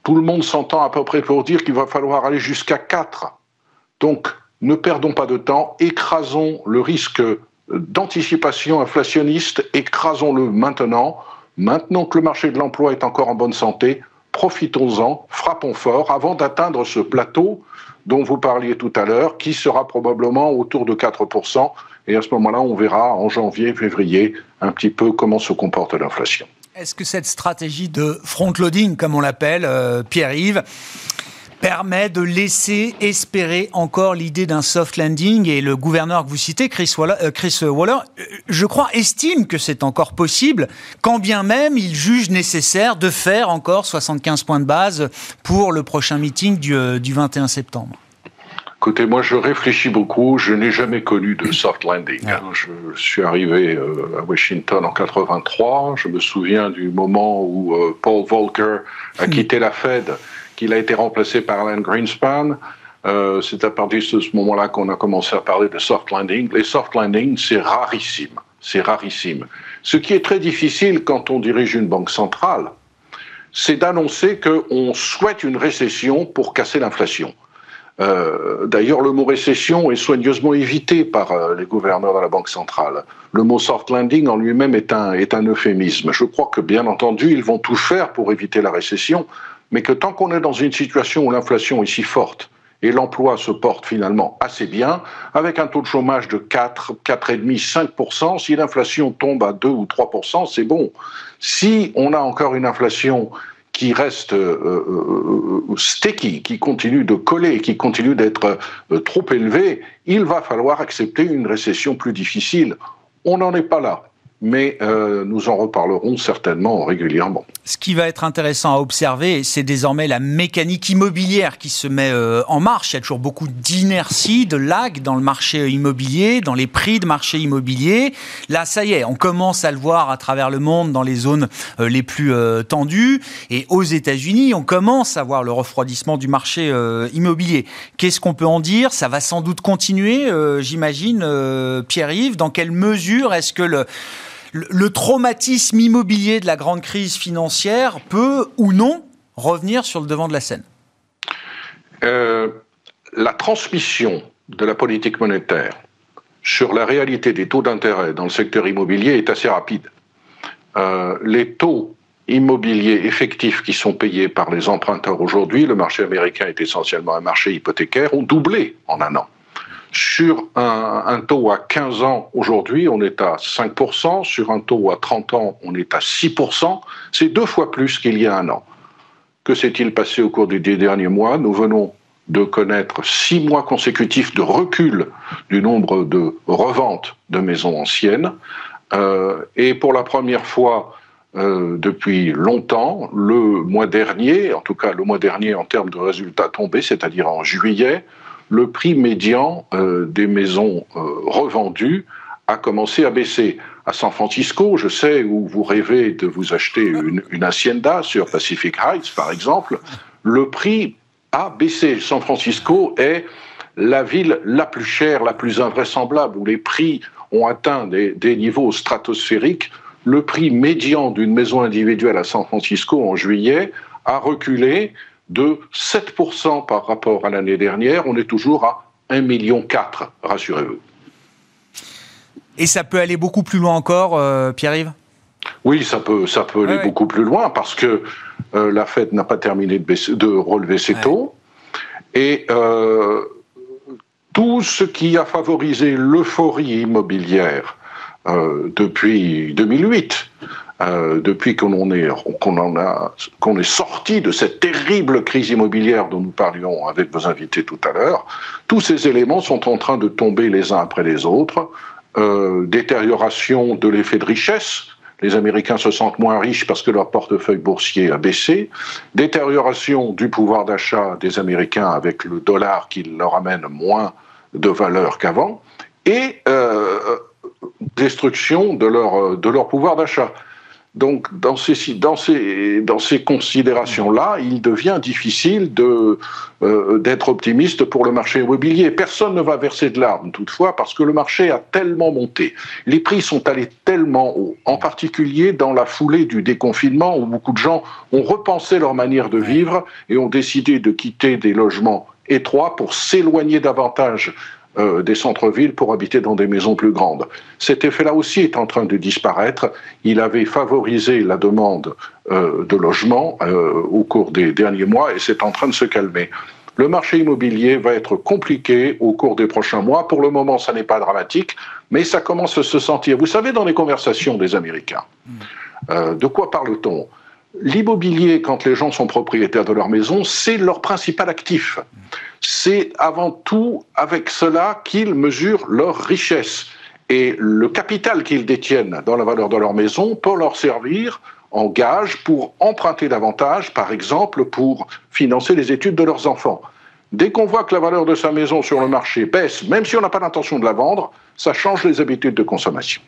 tout le monde s'entend à peu près pour dire qu'il va falloir aller jusqu'à 4. Donc, ne perdons pas de temps, écrasons le risque d'anticipation inflationniste, écrasons-le maintenant, maintenant que le marché de l'emploi est encore en bonne santé, profitons-en, frappons fort avant d'atteindre ce plateau dont vous parliez tout à l'heure, qui sera probablement autour de 4%. Et à ce moment-là, on verra en janvier, février, un petit peu comment se comporte l'inflation. Est-ce que cette stratégie de front-loading, comme on l'appelle, euh, Pierre-Yves, permet de laisser espérer encore l'idée d'un soft landing et le gouverneur que vous citez, Chris Waller, euh, Chris Waller euh, je crois, estime que c'est encore possible, quand bien même il juge nécessaire de faire encore 75 points de base pour le prochain meeting du, du 21 septembre. Écoutez, moi je réfléchis beaucoup. Je n'ai jamais connu de soft landing. Ah. Je suis arrivé à Washington en 83. Je me souviens du moment où Paul Volcker a hmm. quitté la Fed qu'il a été remplacé par Alan Greenspan. Euh, c'est à partir de ce moment-là qu'on a commencé à parler de soft landing. Les soft landing, c'est rarissime. C'est rarissime. Ce qui est très difficile quand on dirige une banque centrale, c'est d'annoncer qu'on souhaite une récession pour casser l'inflation. Euh, d'ailleurs, le mot récession est soigneusement évité par euh, les gouverneurs de la Banque centrale. Le mot soft landing en lui-même est un, est un euphémisme. Je crois que, bien entendu, ils vont tout faire pour éviter la récession, mais que tant qu'on est dans une situation où l'inflation est si forte et l'emploi se porte finalement assez bien, avec un taux de chômage de 4, 4,5, 5%, si l'inflation tombe à 2 ou 3%, c'est bon. Si on a encore une inflation qui reste euh, euh, euh, sticky, qui continue de coller, qui continue d'être trop élevée, il va falloir accepter une récession plus difficile. On n'en est pas là mais euh, nous en reparlerons certainement régulièrement. Ce qui va être intéressant à observer, c'est désormais la mécanique immobilière qui se met euh, en marche. Il y a toujours beaucoup d'inertie, de lag dans le marché immobilier, dans les prix de marché immobilier. Là, ça y est, on commence à le voir à travers le monde dans les zones euh, les plus tendues. Et aux États-Unis, on commence à voir le refroidissement du marché immobilier. Qu'est-ce qu'on peut en dire? Ça va sans doute continuer, j'imagine, Pierre-Yves? Dans quelle mesure est-ce que le le traumatisme immobilier de la grande crise financière peut ou non revenir sur le devant de la scène? Euh, La transmission de la politique monétaire sur la réalité des taux d'intérêt dans le secteur immobilier est assez rapide. Euh, les taux immobiliers effectifs qui sont payés par les emprunteurs aujourd'hui, le marché américain est essentiellement un marché hypothécaire, ont doublé en un an. Sur un, taux à 15 ans, aujourd'hui, on est à 5%. Sur un taux à 30 ans, on est à 6%. C'est deux fois plus qu'il y a un an. Que s'est-il passé au cours des derniers mois? Nous venons de connaître six mois consécutifs de recul du nombre de reventes de maisons anciennes. Euh, et pour la première fois euh, depuis longtemps, le mois dernier, en tout cas le mois dernier en termes de résultats tombés, c'est-à-dire en juillet, le prix médian euh, des maisons revendues a commencé à baisser. À San Francisco, je sais où vous rêvez de vous acheter une hacienda sur Pacific Heights, par exemple, le prix a baissé. San Francisco est la ville la plus chère, la plus invraisemblable, où les prix ont atteint des, niveaux stratosphériques. Le prix médian d'une maison individuelle à San Francisco en juillet a reculé de 7% par rapport à l'année dernière. On est toujours à 1,4 million, rassurez-vous. Et ça peut aller beaucoup plus loin encore, euh, Pierre-Yves? Oui, ça peut, ça peut aller beaucoup plus loin parce que euh, la Fed n'a pas terminé de, relever ses taux. Et euh, tout ce qui a favorisé l'euphorie immobilière depuis 2008, depuis qu'on est, qu'on est sorti de cette terrible crise immobilière dont nous parlions avec vos invités tout à l'heure, tous ces éléments sont en train de tomber les uns après les autres. détérioration de l'effet de richesse, les Américains se sentent moins riches parce que leur portefeuille boursier a baissé, détérioration du pouvoir d'achat des Américains avec le dollar qui leur amène moins de valeur qu'avant, et euh, destruction de leur, de leur pouvoir d'achat. Donc, dans ces, dans ces, dans ces considérations-là, il devient difficile de, euh, d'être optimiste pour le marché immobilier. Personne ne va verser de larmes, toutefois, parce que le marché a tellement monté. Les prix sont allés tellement haut, en particulier dans la foulée du déconfinement, où beaucoup de gens ont repensé leur manière de vivre et ont décidé de quitter des logements étroits pour s'éloigner davantage euh, des centres-villes pour habiter dans des maisons plus grandes. Cet effet-là aussi est en train de disparaître. Il avait favorisé la demande euh, de logement euh, au cours des derniers mois et c'est en train de se calmer. Le marché immobilier va être compliqué au cours des prochains mois. Pour le moment, ça n'est pas dramatique, mais ça commence à se sentir. Vous savez, dans les conversations des Américains, de quoi parle-t-on? L'immobilier, quand les gens sont propriétaires de leur maison, c'est leur principal actif c'est avant tout avec cela qu'ils mesurent leur richesse. Et le capital qu'ils détiennent dans la valeur de leur maison peut leur servir en gage pour emprunter davantage, par exemple pour financer les études de leurs enfants. Dès qu'on voit que la valeur de sa maison sur le marché baisse, même si on n'a pas l'intention de la vendre, ça change les habitudes de consommation.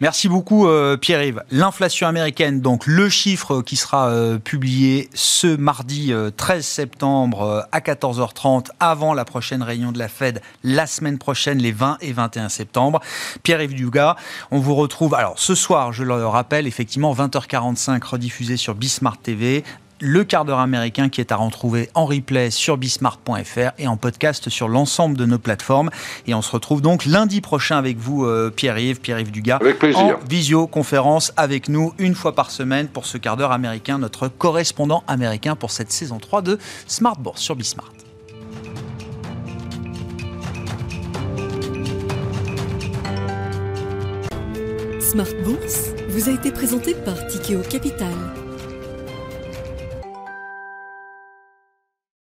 Merci beaucoup euh, Pierre-Yves. L'inflation américaine, donc le chiffre qui sera euh, publié ce mardi 13 euh, septembre à 14h30 avant la prochaine réunion de la Fed la semaine prochaine les 20 et 21 septembre. Pierre-Yves Dugas, on vous retrouve alors ce soir, je le rappelle, effectivement 20h45 rediffusé sur Bismart TV le quart d'heure américain qui est à retrouver en replay sur bismart.fr et en podcast sur l'ensemble de nos plateformes. Et on se retrouve donc lundi prochain avec vous, euh, Pierre-Yves, Pierre-Yves Dugas, avec plaisir. en visioconférence avec nous une fois par semaine pour ce quart d'heure américain, notre correspondant américain pour cette saison 3 de Smart Bourse sur Bismart. Smart Bourse vous a été présenté par Tikeo Capital.